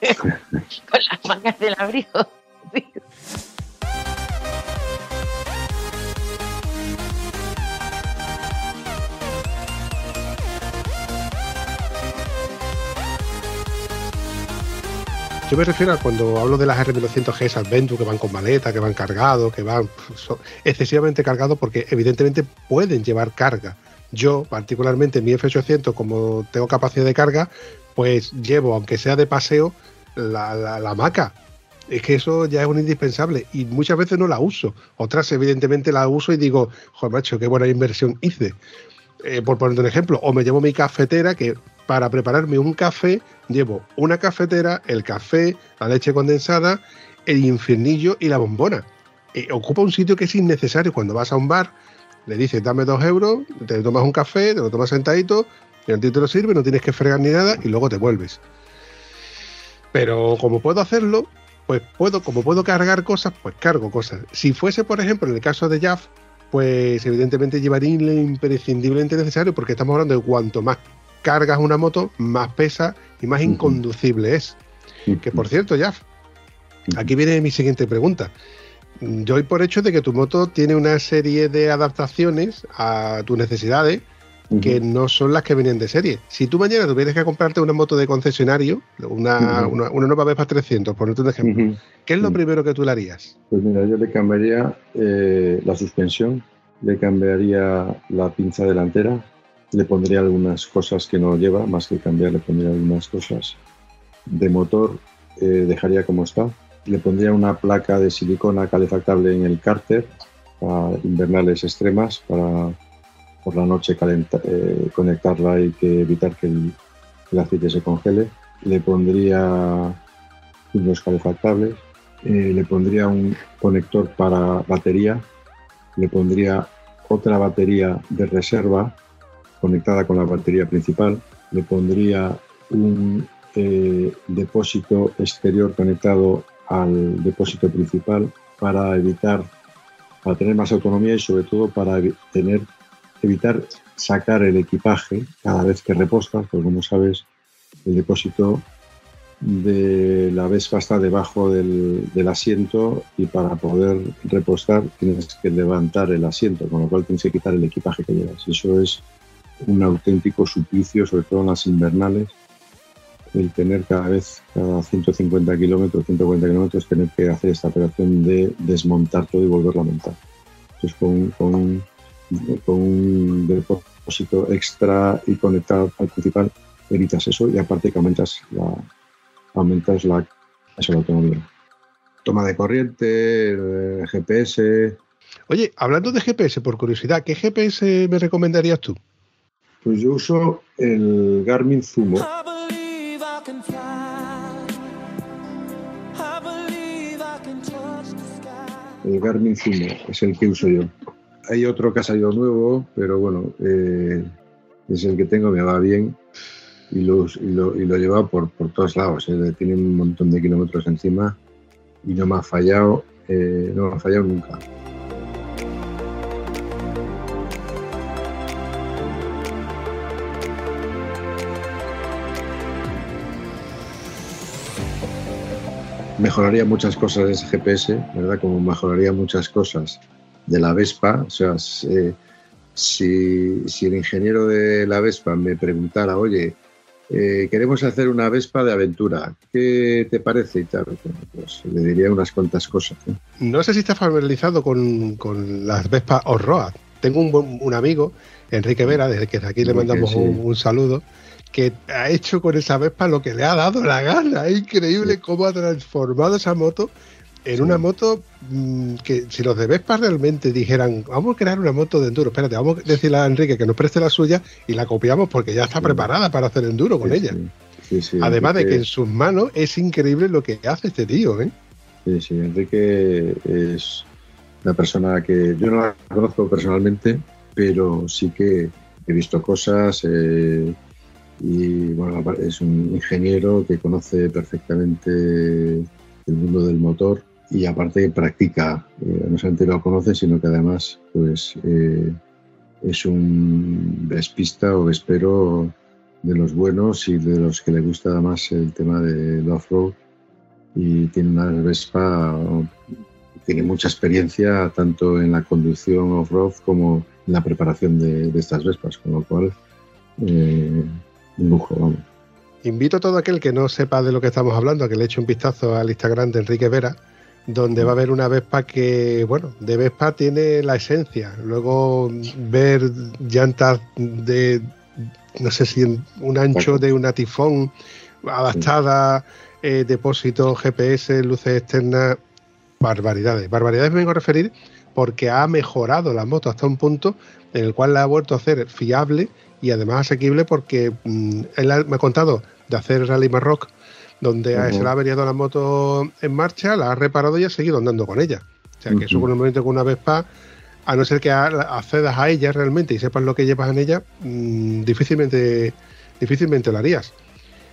con las mangas del abrigo. Yo me refiero a cuando hablo de las R1200G Adventure que van con maleta, que van cargados, que van excesivamente cargados porque evidentemente pueden llevar carga. Yo, particularmente en mi F800, como tengo capacidad de carga, pues llevo, aunque sea de paseo, la, la, la hamaca. Es que eso ya es un indispensable y muchas veces no la uso. Otras, evidentemente, la uso y digo, joder, macho, qué buena inversión hice. Eh, por ponerte un ejemplo, o me llevo mi cafetera que para prepararme un café llevo una cafetera, el café, la leche condensada, el infiernillo y la bombona. Eh, ocupa un sitio que es innecesario. Cuando vas a un bar, le dices, dame dos euros, te tomas un café, te lo tomas sentadito, y a ti te lo sirve, no tienes que fregar ni nada y luego te vuelves. Pero como puedo hacerlo, pues puedo, como puedo cargar cosas, pues cargo cosas. Si fuese, por ejemplo, en el caso de Jaff, pues evidentemente llevaría lo imprescindiblemente necesario, porque estamos hablando de cuanto más cargas una moto, más pesa y más inconducible es. Que por cierto, Jaff, aquí viene mi siguiente pregunta. Yo doy por hecho de que tu moto tiene una serie de adaptaciones a tus necesidades que no son las que venían de serie. Si tú mañana tuvieras que comprarte una moto de concesionario, una, Ujú. una, una nueva Vespa 300, por un ejemplo. ¿qué es lo primero que tú le harías? Pues mira, yo le cambiaría eh, la suspensión, le cambiaría la pinza delantera, le pondría algunas cosas que no lleva, más que cambiar, le pondría algunas cosas. De motor eh, dejaría como está. Le pondría una placa de silicona calefactable en el cárter para invernales extremas, para por la noche eh, conectarla y que evitar que el, el aceite se congele. Le pondría unos calefactables eh, le pondría un conector para batería, le pondría otra batería de reserva conectada con la batería principal, le pondría un eh, depósito exterior conectado al depósito principal para evitar, para tener más autonomía y sobre todo para tener, evitar sacar el equipaje cada vez que repostas, porque como sabes, el depósito de la Vespa está debajo del, del asiento y para poder repostar tienes que levantar el asiento, con lo cual tienes que quitar el equipaje que llevas. Eso es un auténtico suplicio, sobre todo en las invernales, el tener cada vez, cada 150 kilómetros, 140 kilómetros, tener que hacer esta operación de desmontar todo y volverlo a montar. Entonces, con, con, un, con un depósito extra y conectado al principal, evitas eso y aparte que aumentas la, aumentas la, eso, la autonomía. Toma de corriente, GPS. Oye, hablando de GPS, por curiosidad, ¿qué GPS me recomendarías tú? Pues yo uso el Garmin Zumo. El Garmin Zumo es el que uso yo. Hay otro que ha salido nuevo, pero bueno, eh, es el que tengo, me va bien y lo, y lo, y lo lleva por, por todos lados. eh. Tiene un montón de kilómetros encima y no me ha fallado, eh, no me ha fallado nunca. Mejoraría muchas cosas de ese GPS, ¿verdad? Como mejoraría muchas cosas de la Vespa, o sea, se- si, si el ingeniero de la Vespa me preguntara, oye, eh, queremos hacer una Vespa de aventura, ¿qué te parece? Y tal, pues le diría unas cuantas cosas. ¿eh? No sé si estás familiarizado con, con las Vespas off-road. Tengo un, un amigo, Enrique Vera, desde que aquí le mandamos sí. un, un saludo, que ha hecho con esa Vespa lo que le ha dado la gana. Es increíble cómo ha transformado esa moto en una moto mm, que si los de Vespa realmente dijeran, vamos a crear una moto de enduro, espérate, vamos a decirle a Enrique que nos preste la suya y la copiamos porque ya está Sí. preparada para hacer enduro con Sí, ella. sí. Además de que en sus manos es increíble lo que hace este tío, ¿eh? Sí, sí, Enrique es una persona que yo no la conozco personalmente, pero sí que he visto cosas eh, y bueno, es un ingeniero que conoce perfectamente el mundo del motor y aparte practica, eh, no solamente lo conoce, sino que además pues eh, es un vespista o vespero de los buenos y de los que le gusta además el tema del off-road y tiene una Vespa, tiene mucha experiencia tanto en la conducción off-road como en la preparación de, de estas Vespas, con lo cual, eh, vamos. Invito a todo aquel que no sepa de lo que estamos hablando a que le eche un vistazo al Instagram de Enrique Vera, donde va a ver una Vespa que, bueno, de Vespa tiene la esencia. Luego ver llantas de, no sé si un ancho de una tifón adaptada, eh, depósito GPS, luces externas, barbaridades. Barbaridades me vengo a referir porque ha mejorado la moto hasta un punto en el cual la ha vuelto a hacer fiable y además asequible porque mm, él me ha contado de hacer Rally Marroc, donde se le ha averiado la moto en marcha, la ha reparado y ha seguido andando con ella. O sea que con el momento con una Vespa, a no ser que accedas a ella realmente y sepas lo que llevas en ella, mm, difícilmente, difícilmente lo harías.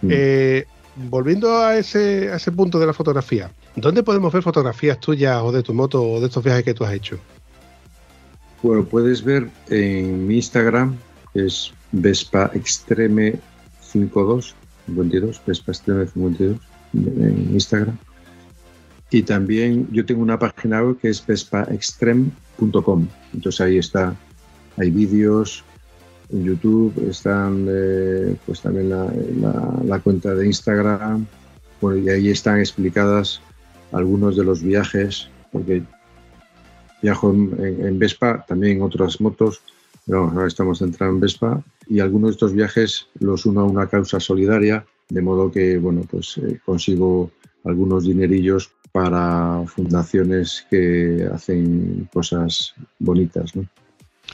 Eh, volviendo a ese, a ese punto de la fotografía, ¿dónde podemos ver fotografías tuyas o de tu moto o de estos viajes que tú has hecho? Bueno, puedes ver en mi Instagram, que es Vespa Extreme 52, 52, Vespa Extreme 52, en Instagram. Y también yo tengo una página web que es vespaextreme.com. Entonces ahí está, hay vídeos en YouTube, están eh, pues también la, cuenta de Instagram, bueno, y ahí están explicadas algunos de los viajes, porque viajo en, en- en Vespa, también en otras motos, pero vamos, ahora estamos centrados en Vespa y algunos de estos viajes los uno a una causa solidaria, de modo que, bueno, pues eh, consigo algunos dinerillos para fundaciones que hacen cosas bonitas, ¿no?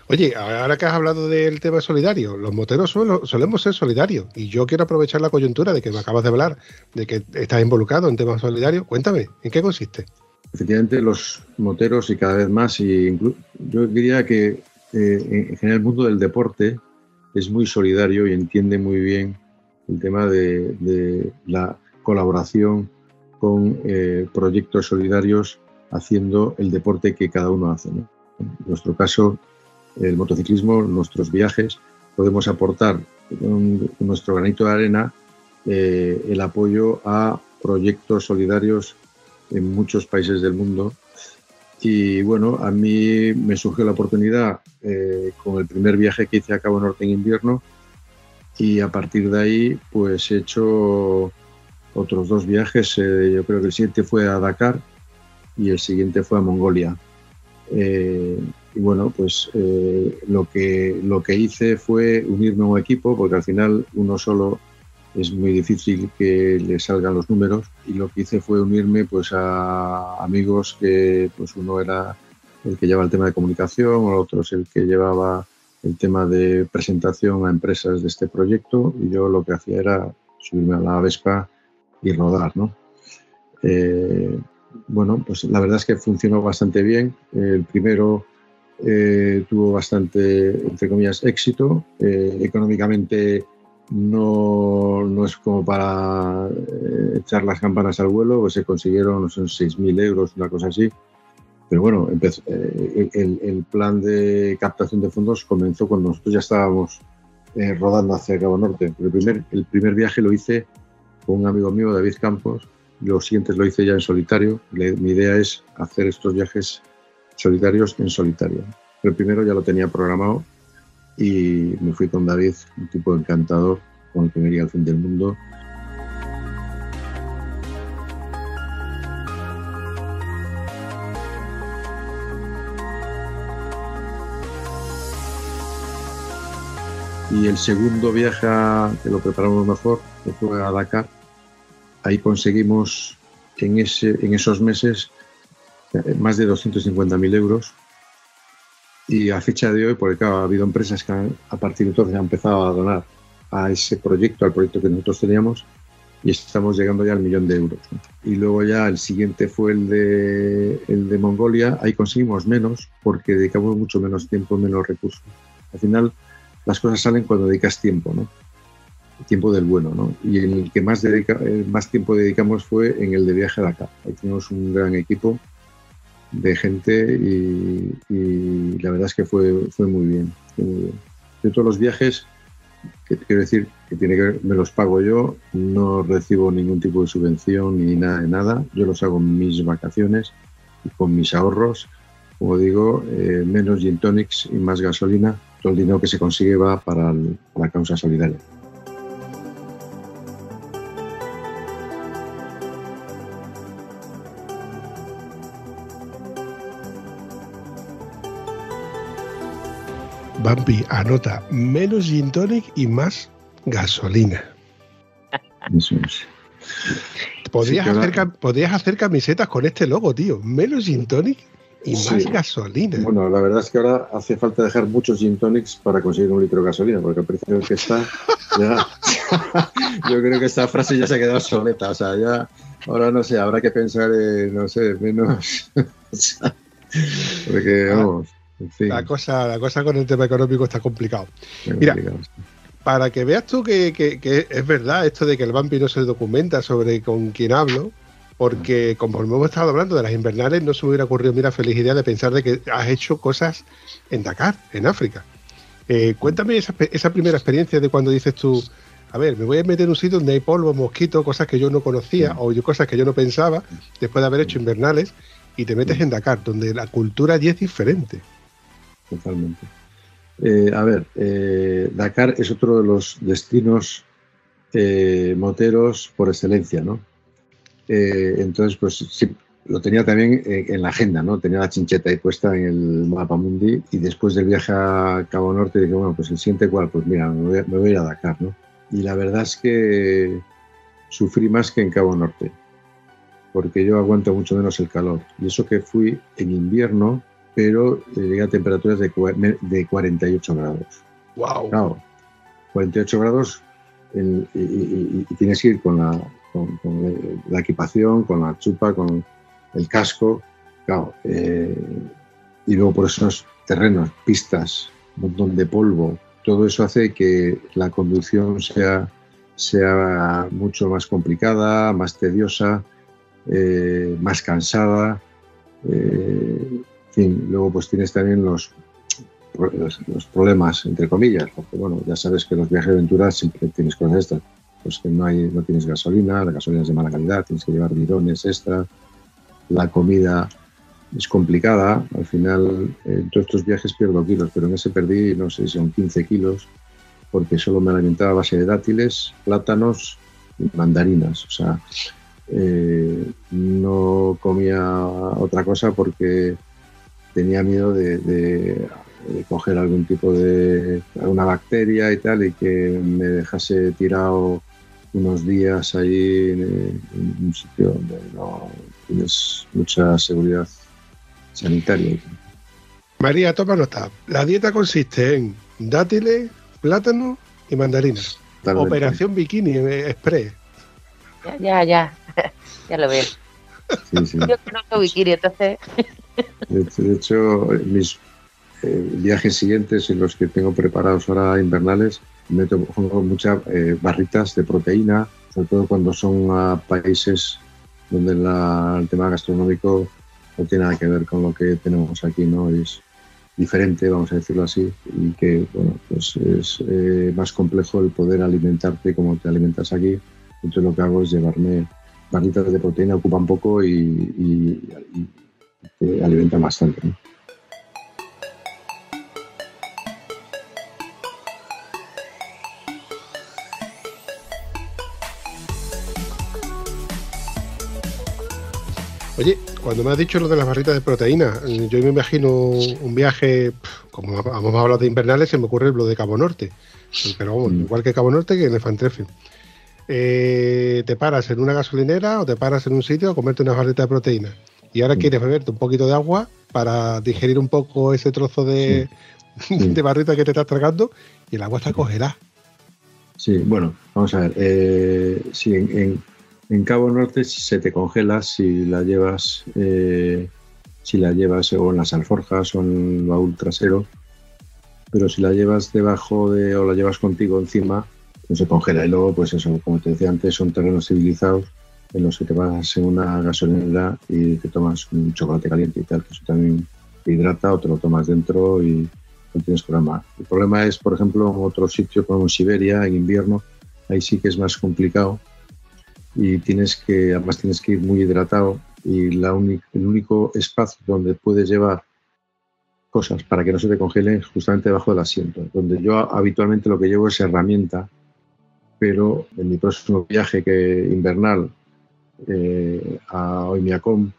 Oye, ahora que has hablado del tema solidario, los moteros suelo- solemos ser solidarios y yo quiero aprovechar la coyuntura de que me acabas de hablar, de que estás involucrado en temas solidarios. Cuéntame, ¿en qué consiste? Efectivamente, los moteros y cada vez más, y yo diría que eh, en general el mundo del deporte es muy solidario y entiende muy bien el tema de, la colaboración con eh, proyectos solidarios haciendo el deporte que cada uno hace. En nuestro caso, el motociclismo, nuestros viajes, podemos aportar con nuestro granito de arena eh, el apoyo a proyectos solidarios en muchos países del mundo. Y bueno, a mí me surgió la oportunidad eh, con el primer viaje que hice a Cabo Norte en invierno y a partir de ahí pues he hecho otros dos viajes. eh, yo creo que el siguiente fue a Dakar y el siguiente fue a Mongolia. Eh, y bueno, pues lo, que, lo que hice fue unirme a un equipo porque al final uno solo es muy difícil que le salgan los números y lo que hice fue unirme pues a amigos que pues uno era el que llevaba el tema de comunicación, o otro es el que llevaba el tema de presentación a empresas de este proyecto y yo lo que hacía era subirme a la Vespa y rodar, ¿no? Eh, bueno, pues la verdad es que funcionó bastante bien. El primero eh, tuvo bastante, entre comillas, éxito. Eh, económicamente no, no es como para eh, echar las campanas al vuelo, pues se consiguieron, sé, 6.000 euros, una cosa así. Pero bueno, empezó, eh, el, el plan de captación de fondos comenzó cuando nosotros ya estábamos eh, rodando hacia Cabo Norte. El primer, el primer viaje lo hice con un amigo mío, David Campos, los siguientes lo hice ya en solitario. Mi idea es hacer estos viajes solitarios en solitario. El primero ya lo tenía programado y me fui con David, un tipo encantador con el que me iría al fin del mundo. Y el segundo viaje que lo preparamos mejor, que fue a Dakar, ahí conseguimos en, ese, en esos meses eh, más de 250.000 euros. Y a fecha de hoy, porque claro, ha habido empresas que han- a partir de entonces han empezado a donar a ese proyecto, al proyecto que nosotros teníamos, y estamos llegando ya al millón de euros. ¿no? Y luego ya el siguiente fue el de, el de Mongolia, ahí conseguimos menos porque dedicamos mucho menos tiempo, menos recursos. Al final las cosas salen cuando dedicas tiempo, ¿no? Tiempo del bueno, ¿no? Y en el que más, dedica, eh, más tiempo dedicamos fue en el de viaje a Dakar. Ahí tenemos un gran equipo de gente y, la verdad es que fue, fue muy bien. Fue. De todos los viajes, quiero decir que tiene que ver, me los pago yo, no recibo ningún tipo de subvención ni nada de nada, yo los hago en mis vacaciones y con mis ahorros, como digo, eh, menos gin tonics y más gasolina, todo el dinero que se consigue va para la causa solidaria. Bambi, anota, menos gin tonic y más gasolina. Eso es. Podrías, Sí, hacer, podrías hacer camisetas con este logo, tío. Menos gin tonic y Sí. más gasolina. Bueno, la verdad es que ahora hace falta dejar muchos gin tonics para conseguir un litro de gasolina, porque al precio que está, ya- yo creo que esta frase ya se ha quedado soleta. O sea, ya, ahora no sé, habrá que pensar en, no sé, menos. porque, vamos, en fin. La cosa, la cosa con el tema económico está complicado. mira, complicado. Para que veas tú que, que- que es verdad esto de que el Bambi no se documenta sobre con quién hablo, porque como hemos estado hablando de las invernales, no se me hubiera ocurrido, mira, feliz idea de pensar de que has hecho cosas en Dakar, en África. Eh, cuéntame esa, esa primera experiencia de cuando dices tú, a ver, me voy a meter en un sitio donde hay polvo, mosquitos, cosas que yo no conocía o yo, cosas que yo no pensaba después de haber hecho invernales y te metes en Dakar, donde la cultura allí es diferente. Totalmente. Eh, a ver, eh, Dakar es otro de los destinos eh, moteros por excelencia, ¿no? Entonces, pues sí, lo tenía también en, la agenda, ¿no? Tenía la chincheta ahí puesta en el mapa mundi y después del viaje a Cabo Norte dije, bueno, pues el siguiente cuál, pues mira, me voy, me voy a ir a Dakar, ¿no? Y la verdad es que sufrí más que en Cabo Norte, porque yo aguanto mucho menos el calor. Y eso que fui en invierno, pero eh, llegué a temperaturas de, cua- me- de 48 grados. ¡Wow! Claro, 48 grados en- y, y- y- y tienes que ir con la, con, con, eh, la equipación, con la chupa, con el casco. Claro, eh, y luego por esos terrenos, pistas, un montón de polvo, todo eso hace que la conducción sea, sea mucho más complicada, más tediosa, eh, más cansada. eh, luego pues tienes también los, los, los problemas, entre comillas, porque bueno, ya sabes que los viajes de aventura siempre tienes cosas estas, pues que no, hay, no tienes gasolina, la gasolina es de mala calidad, tienes que llevar bidones extra, la comida es complicada, al final eh, en todos estos viajes pierdo kilos, pero en ese perdí, no sé, son 15 kilos, porque solo me alimentaba a base de dátiles, plátanos y mandarinas, o sea, eh, no comía otra cosa porque tenía miedo de, de- de coger algún tipo de alguna bacteria y tal y que me dejase tirado unos días ahí en, en un sitio donde no tienes mucha seguridad sanitaria. María, toma nota. La dieta consiste en dátiles, plátano y mandarinas. Totalmente. Operación Bikini Express. Ya, ya, ya. ya lo veo. Sí, sí. Yo soy bikini, entonces. De hecho, mis eh, viajes siguientes en los que tengo preparados ahora invernales, meto pongo muchas eh, barritas de proteína, sobre todo cuando son a países donde la- el tema gastronómico no tiene nada que ver con lo que tenemos aquí, ¿no? Es diferente, vamos a decirlo así, y que, bueno, pues es eh, más complejo el poder alimentarte como te alimentas aquí. Entonces lo que hago es llevarme barritas de proteína, ocupan poco y, y- y que alimentan bastante. Oye, cuando me has dicho lo de las barritas de proteína, yo me imagino un viaje, como hemos hablado de invernales, se me ocurre lo de Cabo Norte. Pero vamos, mm. igual que Cabo Norte que en el Fantrefin. Eh, te paras en una gasolinera o te paras en un sitio a comerte unas barritas de proteína. Y ahora Mm. quieres beberte un poquito de agua para digerir un poco ese trozo de, Sí. de barrita que te estás tragando y el agua está congelada. Sí, bueno, vamos a ver. Eh, sí, en, en- en Cabo Norte se te congela si la llevas, eh, si la llevas o en las alforjas o en el baúl trasero, pero si la llevas debajo de o la llevas contigo encima, no se congela. Y luego, pues eso, como te decía antes, son terrenos civilizados en los que te vas en una gasolinera y te tomas un chocolate caliente y tal, que eso también te hidrata o te lo tomas dentro y no tienes problema. El problema es, por ejemplo, en otros sitios como Siberia, en invierno, ahí sí que es más complicado y tienes que, además tienes que ir muy hidratado y la el único espacio donde puedes llevar cosas para que no se te congelen es justamente debajo del asiento, donde yo habitualmente lo que llevo es herramienta, pero en mi próximo viaje que invernal eh, a Oimiacom,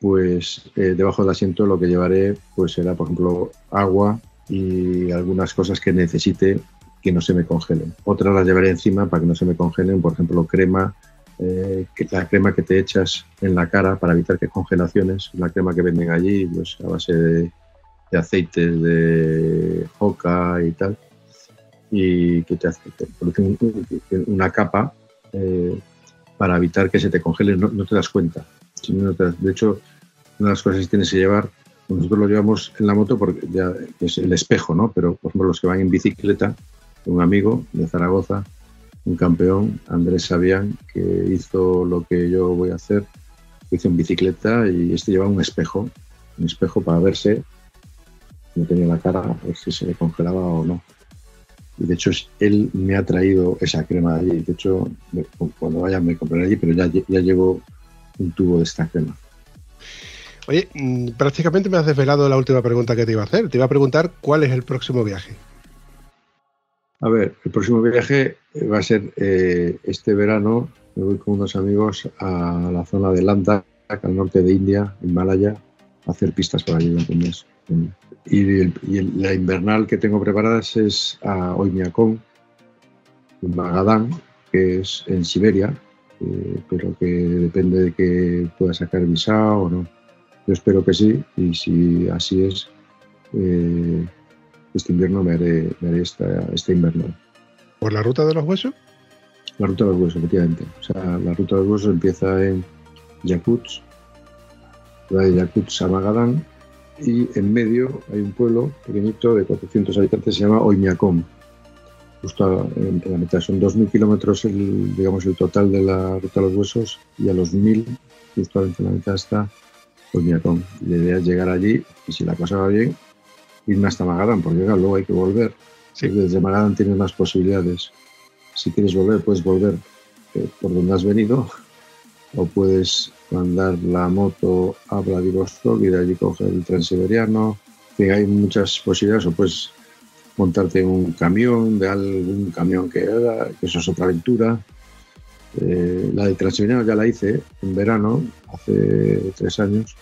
pues eh, debajo del asiento lo que llevaré pues será, por ejemplo, agua y algunas cosas que necesite que no se me congelen. Otras las llevaré encima para que no se me congelen, por ejemplo, crema, eh, la crema que te echas en la cara para evitar que congelaciones, la crema que venden allí, pues a base de, aceites de joca y tal, y que te, hace, una capa eh, para evitar que se te congele, no, no te das cuenta. De hecho, una de las cosas que tienes que llevar, nosotros lo llevamos en la moto porque ya es el espejo, ¿no? Pero, por ejemplo, los que van en bicicleta, un amigo de Zaragoza, un campeón, Andrés Sabián, que hizo lo que yo voy a hacer, lo hizo en bicicleta y este lleva un espejo, un espejo para verse, no tenía la cara, a ver si se le congelaba o no. Y de hecho, él me ha traído esa crema de allí. De hecho, cuando vaya me compraré allí, pero ya, ya llevo un tubo de esta crema. Oye, mm, prácticamente me has desvelado la última pregunta que te iba a hacer. Te iba a preguntar cuál es el próximo viaje. A ver, el próximo viaje eh, va a ser eh, este verano. Me voy con unos amigos a la zona de Ladakh, al norte de India, en Malaya, a hacer pistas por allí durante un mes. Y, el- y el- la invernal que tengo preparadas es a Oymyakon, en Magadán, que es en Siberia, eh, pero que depende de que pueda sacar visado o no. Yo espero que sí, y si así es, eh, este invierno me haré, me haré esta, este invierno. ¿Por la ruta de los huesos? La ruta de los huesos, efectivamente. O sea, la ruta de los huesos empieza en Yakutsk, va de Yakutsk a Magadán, y en medio hay un pueblo pequeñito de 400 habitantes, se llama Oymyakon. Justo en, la mitad, son 2.000 kilómetros, el, digamos, el total de la ruta de los huesos, y a los 1.000, justo en la mitad está Oymyakon. La idea es llegar allí, y si la cosa va bien, irme hasta Magadán, porque claro, luego hay que volver. Sí. Desde Magadán tienes más posibilidades. Si quieres volver, puedes volver eh, por donde has venido, o puedes mandar la moto a Vladivostok y de allí coger el transiberiano. Fin, hay muchas posibilidades, o puedes montarte en un camión, de algún camión que haga, que eso es otra aventura. Eh, la de transiberiano ya la hice en verano, hace tres años,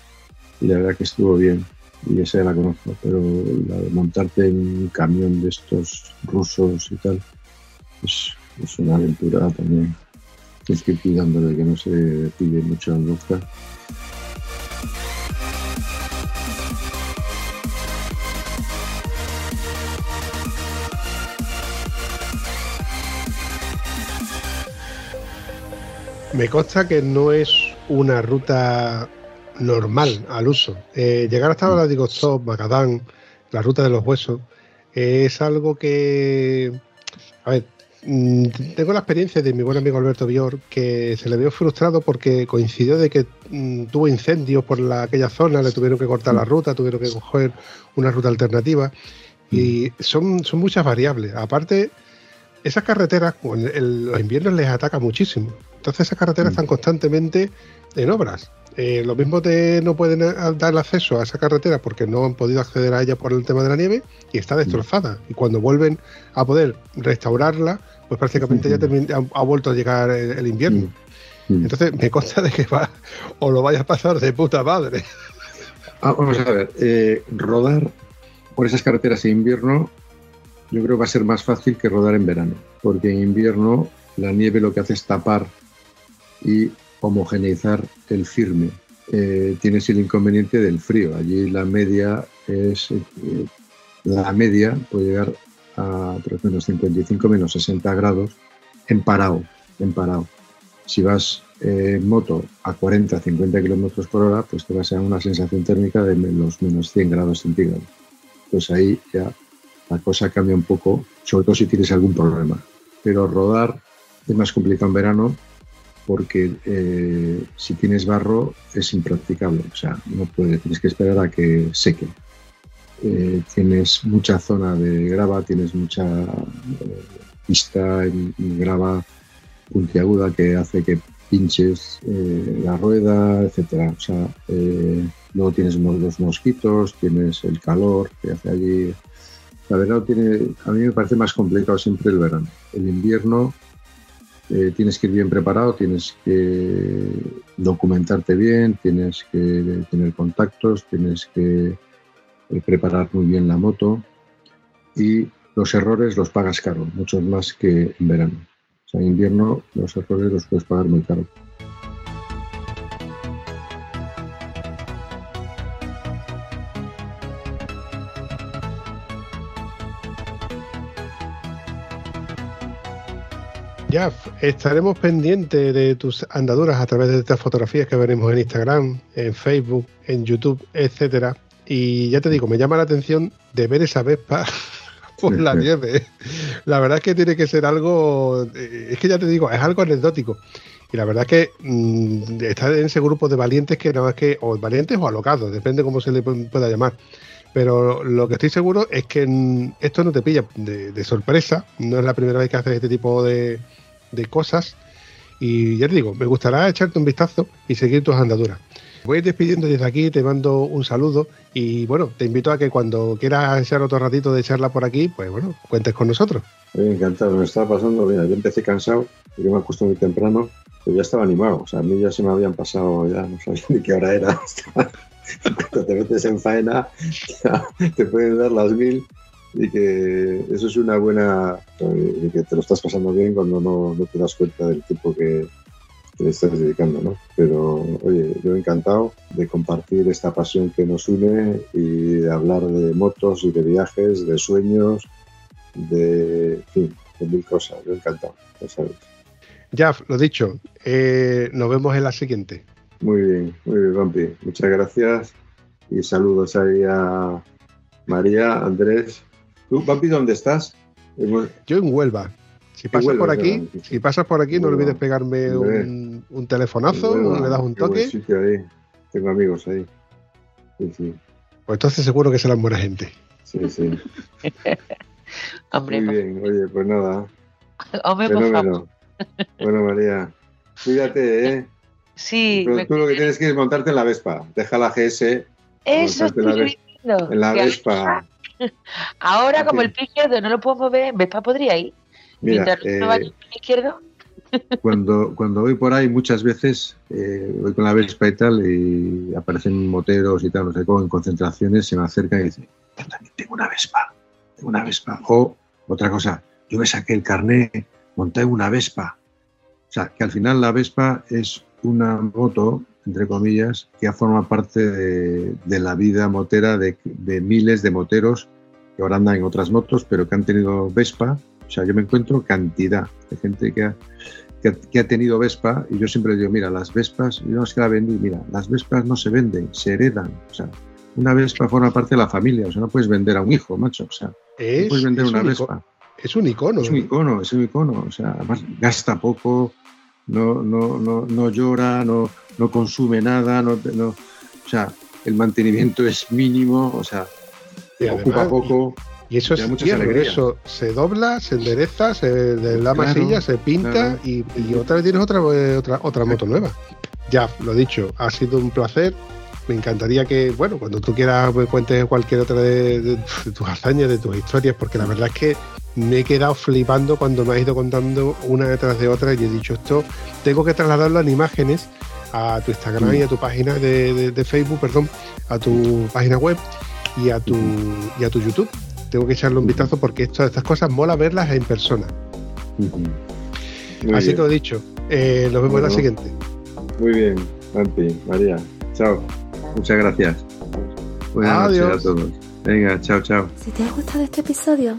y la verdad que estuvo bien y esa ya la conozco, pero la de montarte en un camión de estos rusos y tal, es, es una aventura también. Tienes que de que no se pille mucho en vodka. Me consta que no es una ruta normal al uso. Eh, llegar hasta Vladivostok, Magadán, la ruta de los huesos, es algo que. A ver, tengo la experiencia de mi buen amigo Alberto Bior, que se le vio frustrado porque coincidió de que mm, tuvo incendios por la, aquella zona, le tuvieron que cortar la ruta, tuvieron que coger una ruta alternativa. Y son, son muchas variables. Aparte, esas carreteras, en el- los inviernos les ataca muchísimo. Entonces esas carreteras Mm. están constantemente en obras. Eh, lo mismo te no pueden dar acceso a esa carretera porque no han podido acceder a ella por el tema de la nieve y está destrozada. Y cuando vuelven a poder restaurarla, pues prácticamente ya termin- ha, ha vuelto a llegar el, el invierno. Mm. Mm. Entonces me consta de que va o lo vayas a pasar de puta madre. Ah, vamos a ver, eh, rodar por esas carreteras en invierno yo creo que va a ser más fácil que rodar en verano, porque en invierno la nieve lo que hace es tapar y homogeneizar el firme. Eh, tienes el inconveniente del frío. Allí la media es eh, la media puede llegar a 3 menos 55 menos 60 grados en parado, en parado. Si vas eh, en moto a 40, 50 kilómetros por hora, pues te vas a dar una sensación térmica de los menos 100 grados centígrados. Pues ahí ya la cosa cambia un poco, sobre todo si tienes algún problema. Pero rodar es más complicado en verano porque eh, si tienes barro es impracticable, o sea, no puedes, tienes que esperar a que seque. Eh, tienes mucha zona de grava, tienes mucha eh, pista y grava puntiaguda que hace que pinches eh, la rueda, etcétera. O sea, luego tienes los mosquitos, tienes el calor que hace allí. La verano tiene, a mí me parece más complicado siempre el verano. El invierno eh, tienes que ir bien preparado, tienes que documentarte bien, tienes que tener contactos, tienes que eh, preparar muy bien la moto y los errores los pagas caro, muchos más que en verano. O sea, en invierno los errores los puedes pagar muy caro. Estaremos pendientes de tus andaduras a través de estas fotografías que veremos en Instagram, en Facebook, en YouTube, etcétera. Y ya te digo, me llama la atención de ver esa Vespa por la nieve. La verdad es que tiene que ser algo, eh, es que ya te digo, es algo anecdótico. Y la verdad es que mm, está en ese grupo de valientes que nada más que, o valientes o alocados, depende cómo se le pu- pueda llamar. Pero lo que estoy seguro es que mm, esto no te pilla de, de sorpresa, no es la primera vez que haces este tipo de, de cosas. Y ya te digo, me gustará echarte un vistazo y seguir tus andaduras. Voy despidiendo desde aquí, te mando un saludo y bueno, te invito a que cuando quieras echar otro ratito de charla por aquí, pues bueno, cuentes con nosotros. Encantado, me estaba pasando, mira, yo empecé cansado, porque me acosté muy temprano, pero ya estaba animado, o sea, a mí ya se me habían pasado, ya no sabía ni qué hora era. Cuando te metes en faena, te pueden dar las mil y que eso es una buena, eh, y que te lo estás pasando bien cuando no, no te das cuenta del tiempo que, que le estás dedicando, ¿no? Pero, oye, yo encantado de compartir esta pasión que nos une y de hablar de motos y de viajes, de sueños, de, en fin, de mil cosas. Yo encantado, ya sabes. Ya, lo dicho, eh, nos vemos en la siguiente. Muy bien, muy bien, Vampi. Muchas gracias y saludos ahí a María, Andrés. ¿Tú, Vampi, dónde estás? Hemos- Yo en Huelva. Si pasas Huelva, por aquí, si pasas por aquí, no olvides pegarme un, un telefonazo, Huelva, le das un toque. sitio ahí. Tengo amigos ahí. Sí, sí, Pues entonces seguro que serán buena gente. sí, sí. Hombre, Muy bien, oye, pues nada, hombre, favor. fenómeno. Bueno, María, cuídate, ¿eh? Sí, Pero me- tú lo que tienes que es montarte en la Vespa. Deja la GS eso la estoy diciendo. en la que Vespa. Ahora, como el pie izquierdo no lo puedo mover, Vespa podría ir. Mira, Mientras no eh, vaya el pie izquierdo, cuando, cuando voy por ahí muchas veces eh, voy con la Vespa y tal y aparecen moteros y tal, no sé cómo, en concentraciones se me acercan y dicen, yo también tengo una Vespa, tengo una Vespa. O otra cosa, yo me saqué el carnet, monté una Vespa. O sea, que al final la Vespa es una moto, entre comillas, que ya forma parte de, de la vida motera de, de miles de moteros que ahora andan en otras motos, pero que han tenido Vespa. O sea, yo me encuentro cantidad de gente que ha, que ha, que ha tenido Vespa y yo siempre digo, mira, las Vespas, yo no es que la vendí, mira, las Vespas no se venden, se heredan. O sea, una Vespa forma parte de la familia, o sea, no puedes vender a un hijo, macho. O sea, no puedes vender una un, Vespa. es un icono. Es un icono, es un icono. O sea, además gasta poco, no, no, no, no llora, no, no consume nada, no, no- o sea, el mantenimiento es mínimo, o sea, Y ocupa además- poco. Y eso es alegrías. eso se dobla, se endereza, se da Claro, masilla, se pinta claro. y, y otra vez tienes otra, eh, otra, otra moto nueva. Ya, lo dicho, ha sido un placer. Me encantaría que, bueno, cuando tú quieras me cuentes cualquier otra de, de- de tus hazañas, de tus historias, porque la verdad es que me he quedado flipando cuando me has ido contando una detrás de otra y he dicho esto, tengo que trasladarlo en imágenes a tu Instagram y a tu página de, de- de Facebook, perdón, a tu página web y a tu, y a tu YouTube. Tengo que echarle un vistazo porque esto, estas cosas mola verlas en persona. Así bien. que lo dicho, eh, nos vemos en la siguiente. Muy bien, Santi, María. Chao. Muchas gracias. Buenas Adiós. noches a todos. Venga, chao, chao. Si te ha gustado este episodio,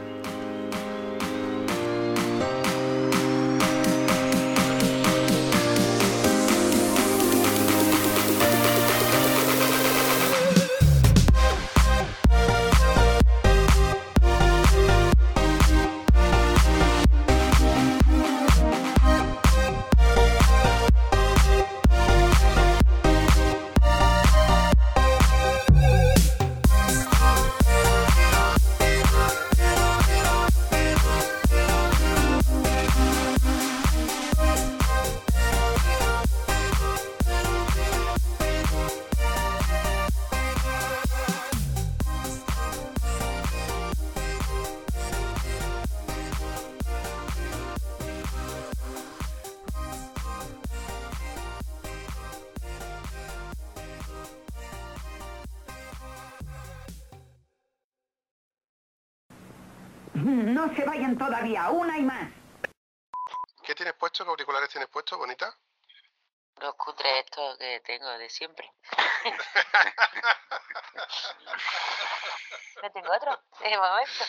Siempre. ¿No tengo otro? De momento.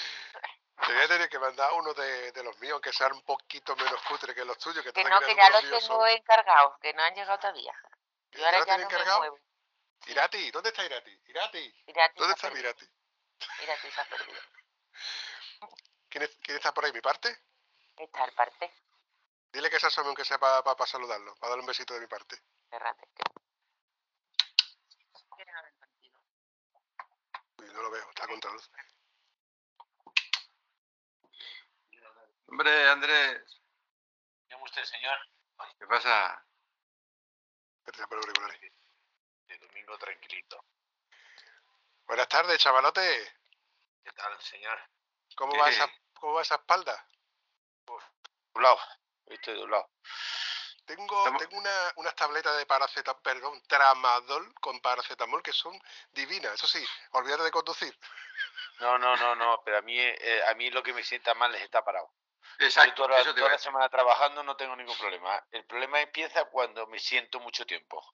Te voy a tener que mandar uno de, de los míos, que sean un poquito menos cutre que los tuyos. Que, Que no, que ya los tengo son- encargados, que no han llegado todavía. ¿Ya Yo ahora lo ya no me encargado? muevo. Irati, ¿dónde está Irati? Irati, Irati ¿dónde está perdido. Irati? Irati se ha perdido. ¿Quién, es- quién está por ahí? ¿Mi parte? Está el parte. Dile que se asome aunque sea para saludarlo, para darle un besito de mi parte. Cerrate. Quieren hablar contigo. Uy, no lo veo, está contra luz. Hombre, Andrés, Dígame usted, señor. ¿qué pasa? Espérate, por auriculares. De domingo tranquilito. Buenas tardes, chavalote. ¿Qué tal, señor? ¿Cómo va esa, cómo va esa espalda? Doblado. Hoy estoy doblado. Tengo, Estamos- tengo una, unas tabletas de paracetamol, perdón, tramadol con paracetamol que son divinas. Eso sí, olvídate de conducir. No, no, no, no. Pero a mí, eh, a mí lo que me sienta mal es estar parado. Yo Exacto, toda, eso te toda iba a la semana trabajando no tengo ningún problema. El problema empieza cuando me siento mucho tiempo.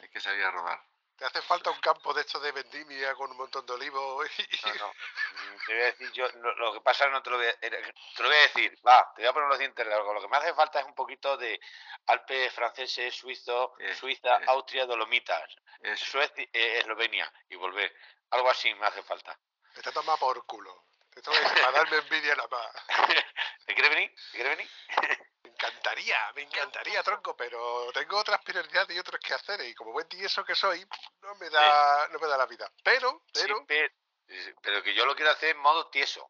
Hay que salir a rodar. Te hace falta un campo de estos de vendimia con un montón de olivos. y- No, no. Mm, Te voy a decir yo, lo que pasa no te lo voy a, te lo voy a decir. Va, te voy a poner los dientes largos. Lo que me hace falta es un poquito de Alpes franceses, suizos, Eh, Suiza, eh. Austria, Dolomitas. Suecia, eh, Eslovenia y volver. Algo así me hace falta. Está tomando por culo. Te estoy para darme envidia nada más. ¿Te quiere venir? ¿Te quiere venir? Me encantaría, me encantaría, tronco, pero tengo otras prioridades y otros que hacer. Y como buen tieso que soy, no me da, no me da la vida. Pero, Sí, pero, pe- eh, pero que yo lo quiero hacer en modo tieso.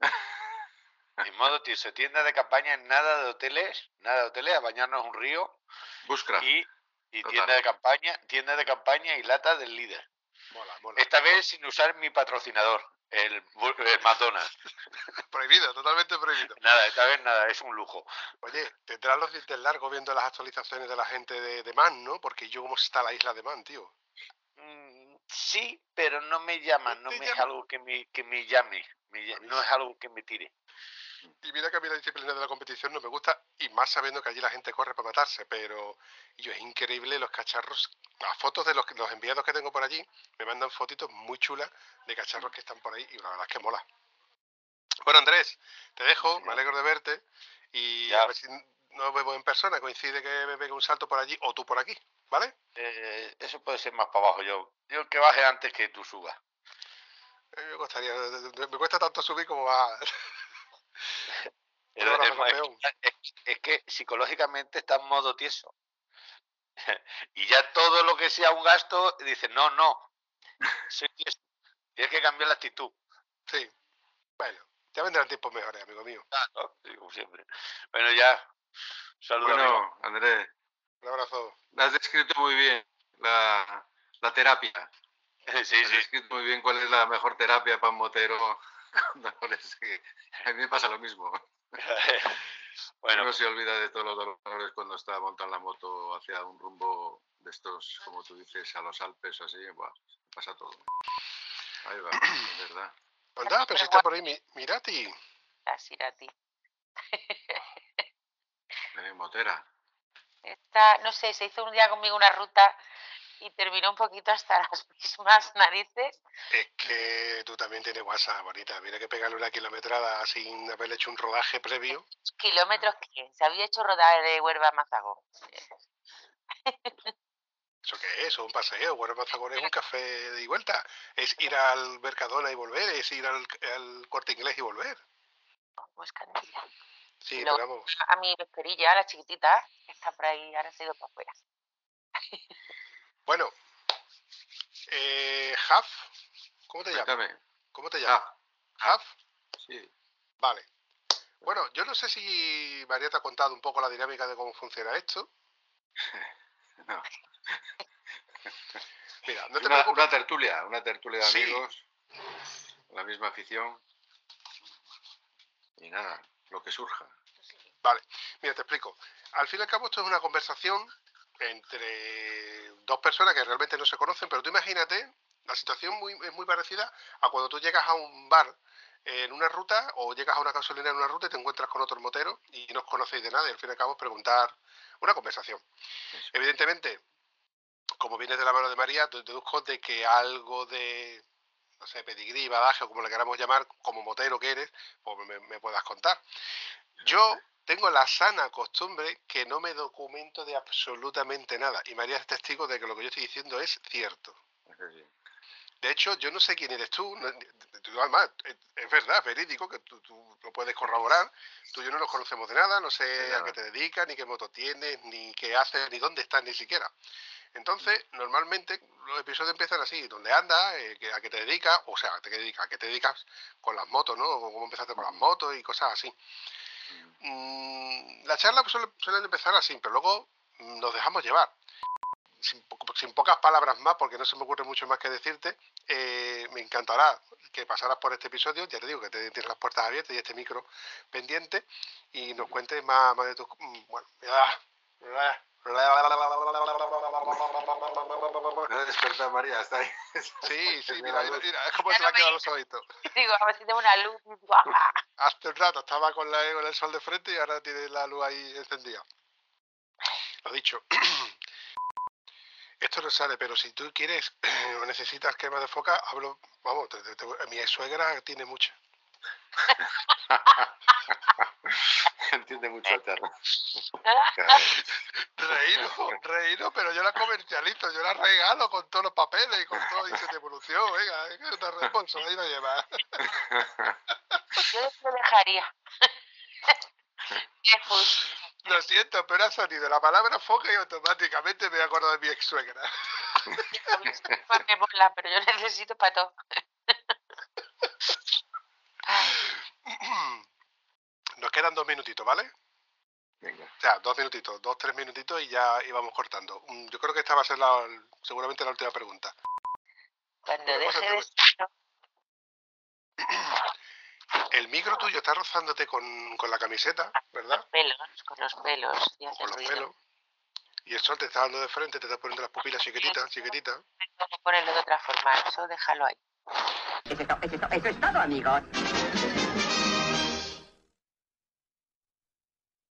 en modo tieso. Tienda de campaña, nada de hoteles, nada de hoteles, a bañarnos en un río Buscra. y, y tienda de campaña, tienda de campaña y lata del líder. Mola, mola. Esta vez sin usar mi patrocinador, el, el McDonald's. Prohibido, totalmente prohibido. Nada, esta vez nada, es un lujo. Oye, tendrás los dientes largos viendo las actualizaciones de la gente de, de Man, ¿no? Porque yo, ¿cómo está la isla de Man, tío? Mm, Sí, pero no me llama, ¿No me es algo que me, que me llame, me ll- no es algo que me tire. Y mira que a mí la disciplina de la competición no me gusta, y más sabiendo que allí la gente corre para matarse, pero yo es increíble los cacharros, las fotos de los, los enviados que tengo por allí, me mandan fotitos muy chulas de cacharros que están por ahí, y la verdad es que mola. Bueno, Andrés, te dejo, me alegro de verte, y Ya. a ver si nos vemos en persona, coincide que me pegue un salto por allí, o tú por aquí, ¿vale? Eh, eso puede ser más para abajo, yo, yo que baje antes que tú subas. Eh, Me costaría, me cuesta tanto subir como va. Es, que psicológicamente está en modo tieso. y ya todo lo que sea un gasto, dice, no, no. Sí, tienes, tienes que cambiar la actitud. Sí. Bueno, ya vendrán tiempos mejores, amigo mío. ¿no? Sí, como siempre. Bueno, ya. Saludos, amigo. Bueno, Andrés, Un abrazo. lo has descrito muy bien, la, la terapia. Sí, Has sí. descrito muy bien cuál es la mejor terapia para un motero dolores. a mí me pasa lo mismo. bueno, Uno se olvida de todos los dolores cuando está montando la moto hacia un rumbo de estos, como tú dices, a los Alpes o así. Buah, pasa todo. Ahí va, es verdad. Anda, pero si está por ahí, mi- Mirati. Así a ti. Eh, motera. Esta, no sé, se hizo un día conmigo una ruta y terminó un poquito hasta las mismas narices. Es que tú también tienes WhatsApp, bonita. Mira que pegarle una kilometrada sin haberle hecho un rodaje previo. Kilómetros que se había hecho rodaje de Huerva a Mazagón. ¿Eso qué es? ¿Es un paseo? Bueno, Mazagón es un café de vuelta. Es ir al Mercadona y volver, es ir al, al corte inglés y volver. Pues Candilla. Sí, Lo- pero vamos. A mi vesperilla, la chiquitita, que está por ahí, ahora se ha ido para afuera. Bueno, eh, Haf, ¿cómo te llamas? ¿Cómo te llamas? Ah, Haf, sí. vale. Bueno, yo no sé si María te ha contado un poco la dinámica de cómo funciona esto. No. Mira, no te una, preocupes. una tertulia, una tertulia de Sí. amigos, la misma afición. Y nada, lo que surja. Vale, mira, te explico. Al fin y al cabo, esto es una conversación entre dos personas que realmente no se conocen, pero tú imagínate, la situación muy, es muy parecida a cuando tú llegas a un bar en una ruta o llegas a una gasolina en una ruta y te encuentras con otro motero y no os conocéis de nada y al fin y al cabo es preguntar una conversación. Evidentemente, como vienes de la mano de María, te deduzco de que algo de, no sé, pedigrí, badaje o como le queramos llamar, como motero que eres, pues me, me puedas contar. Yo tengo la sana costumbre que no me documento de absolutamente nada y María es testigo de que lo que yo estoy diciendo es cierto. Sí. De hecho, yo no sé quién eres tú, además, es, es verdad, es verídico, que tú, tú lo puedes corroborar. Tú y yo no nos conocemos de nada, no sé De a qué te dedicas, ni qué moto tienes, ni qué haces, ni dónde estás, ni siquiera. Entonces, normalmente los episodios empiezan así, dónde andas, eh, a qué te dedicas, o sea, a qué te dedicas, a qué te dedicas con las motos, ¿no? O cómo empezaste con las motos y cosas así. Mm, la charla pues, suele, suelen empezar así, pero luego mm, nos dejamos llevar. Sin, po- sin pocas palabras más, porque no se me ocurre mucho más que decirte, eh, me encantará que pasaras por este episodio, ya te digo que te tienes las puertas abiertas y este micro pendiente, y nos cuentes más, más de tus... mm, Bueno, Despertado María, está ahí. Sí, sí, mira, mira, es como se le han quedado los ojitos. Digo, a ver si tengo una luz. Hace un rato estaba con, la, con el sol de frente y ahora tiene la luz ahí encendida. Lo dicho. Esto no sale, pero si tú quieres o necesitas crema de foca, hablo, vamos, te- te- te- mi ex suegra tiene mucha. Entiende mucho el charro. Reíro, reíro, pero yo la comercializo, yo la regalo con todos los papeles y con todo, dice devolución, venga, es una responsabilidad ahí lo lleva. Yo lo dejaría. Lo siento, pero ha sonido la palabra foca y automáticamente me he acordado de mi ex suegra. Me mola, pero yo necesito para todo. Ay, Nos quedan dos minutitos, ¿vale? Venga. O sea, dos minutitos, dos, tres minutitos y ya íbamos cortando. Mm, Yo creo que esta va a ser la, seguramente la última pregunta. Cuando deje de El micro tuyo está rozándote con, con la camiseta, ¿verdad? pelos, con los pelos, y con los ruido. pelos. Y el sol te está dando de frente, te está poniendo las pupilas chiquititas, chiquititas. Tengo que ponerlo de otra forma, eso déjalo ahí. Eso es eso es todo, amigos.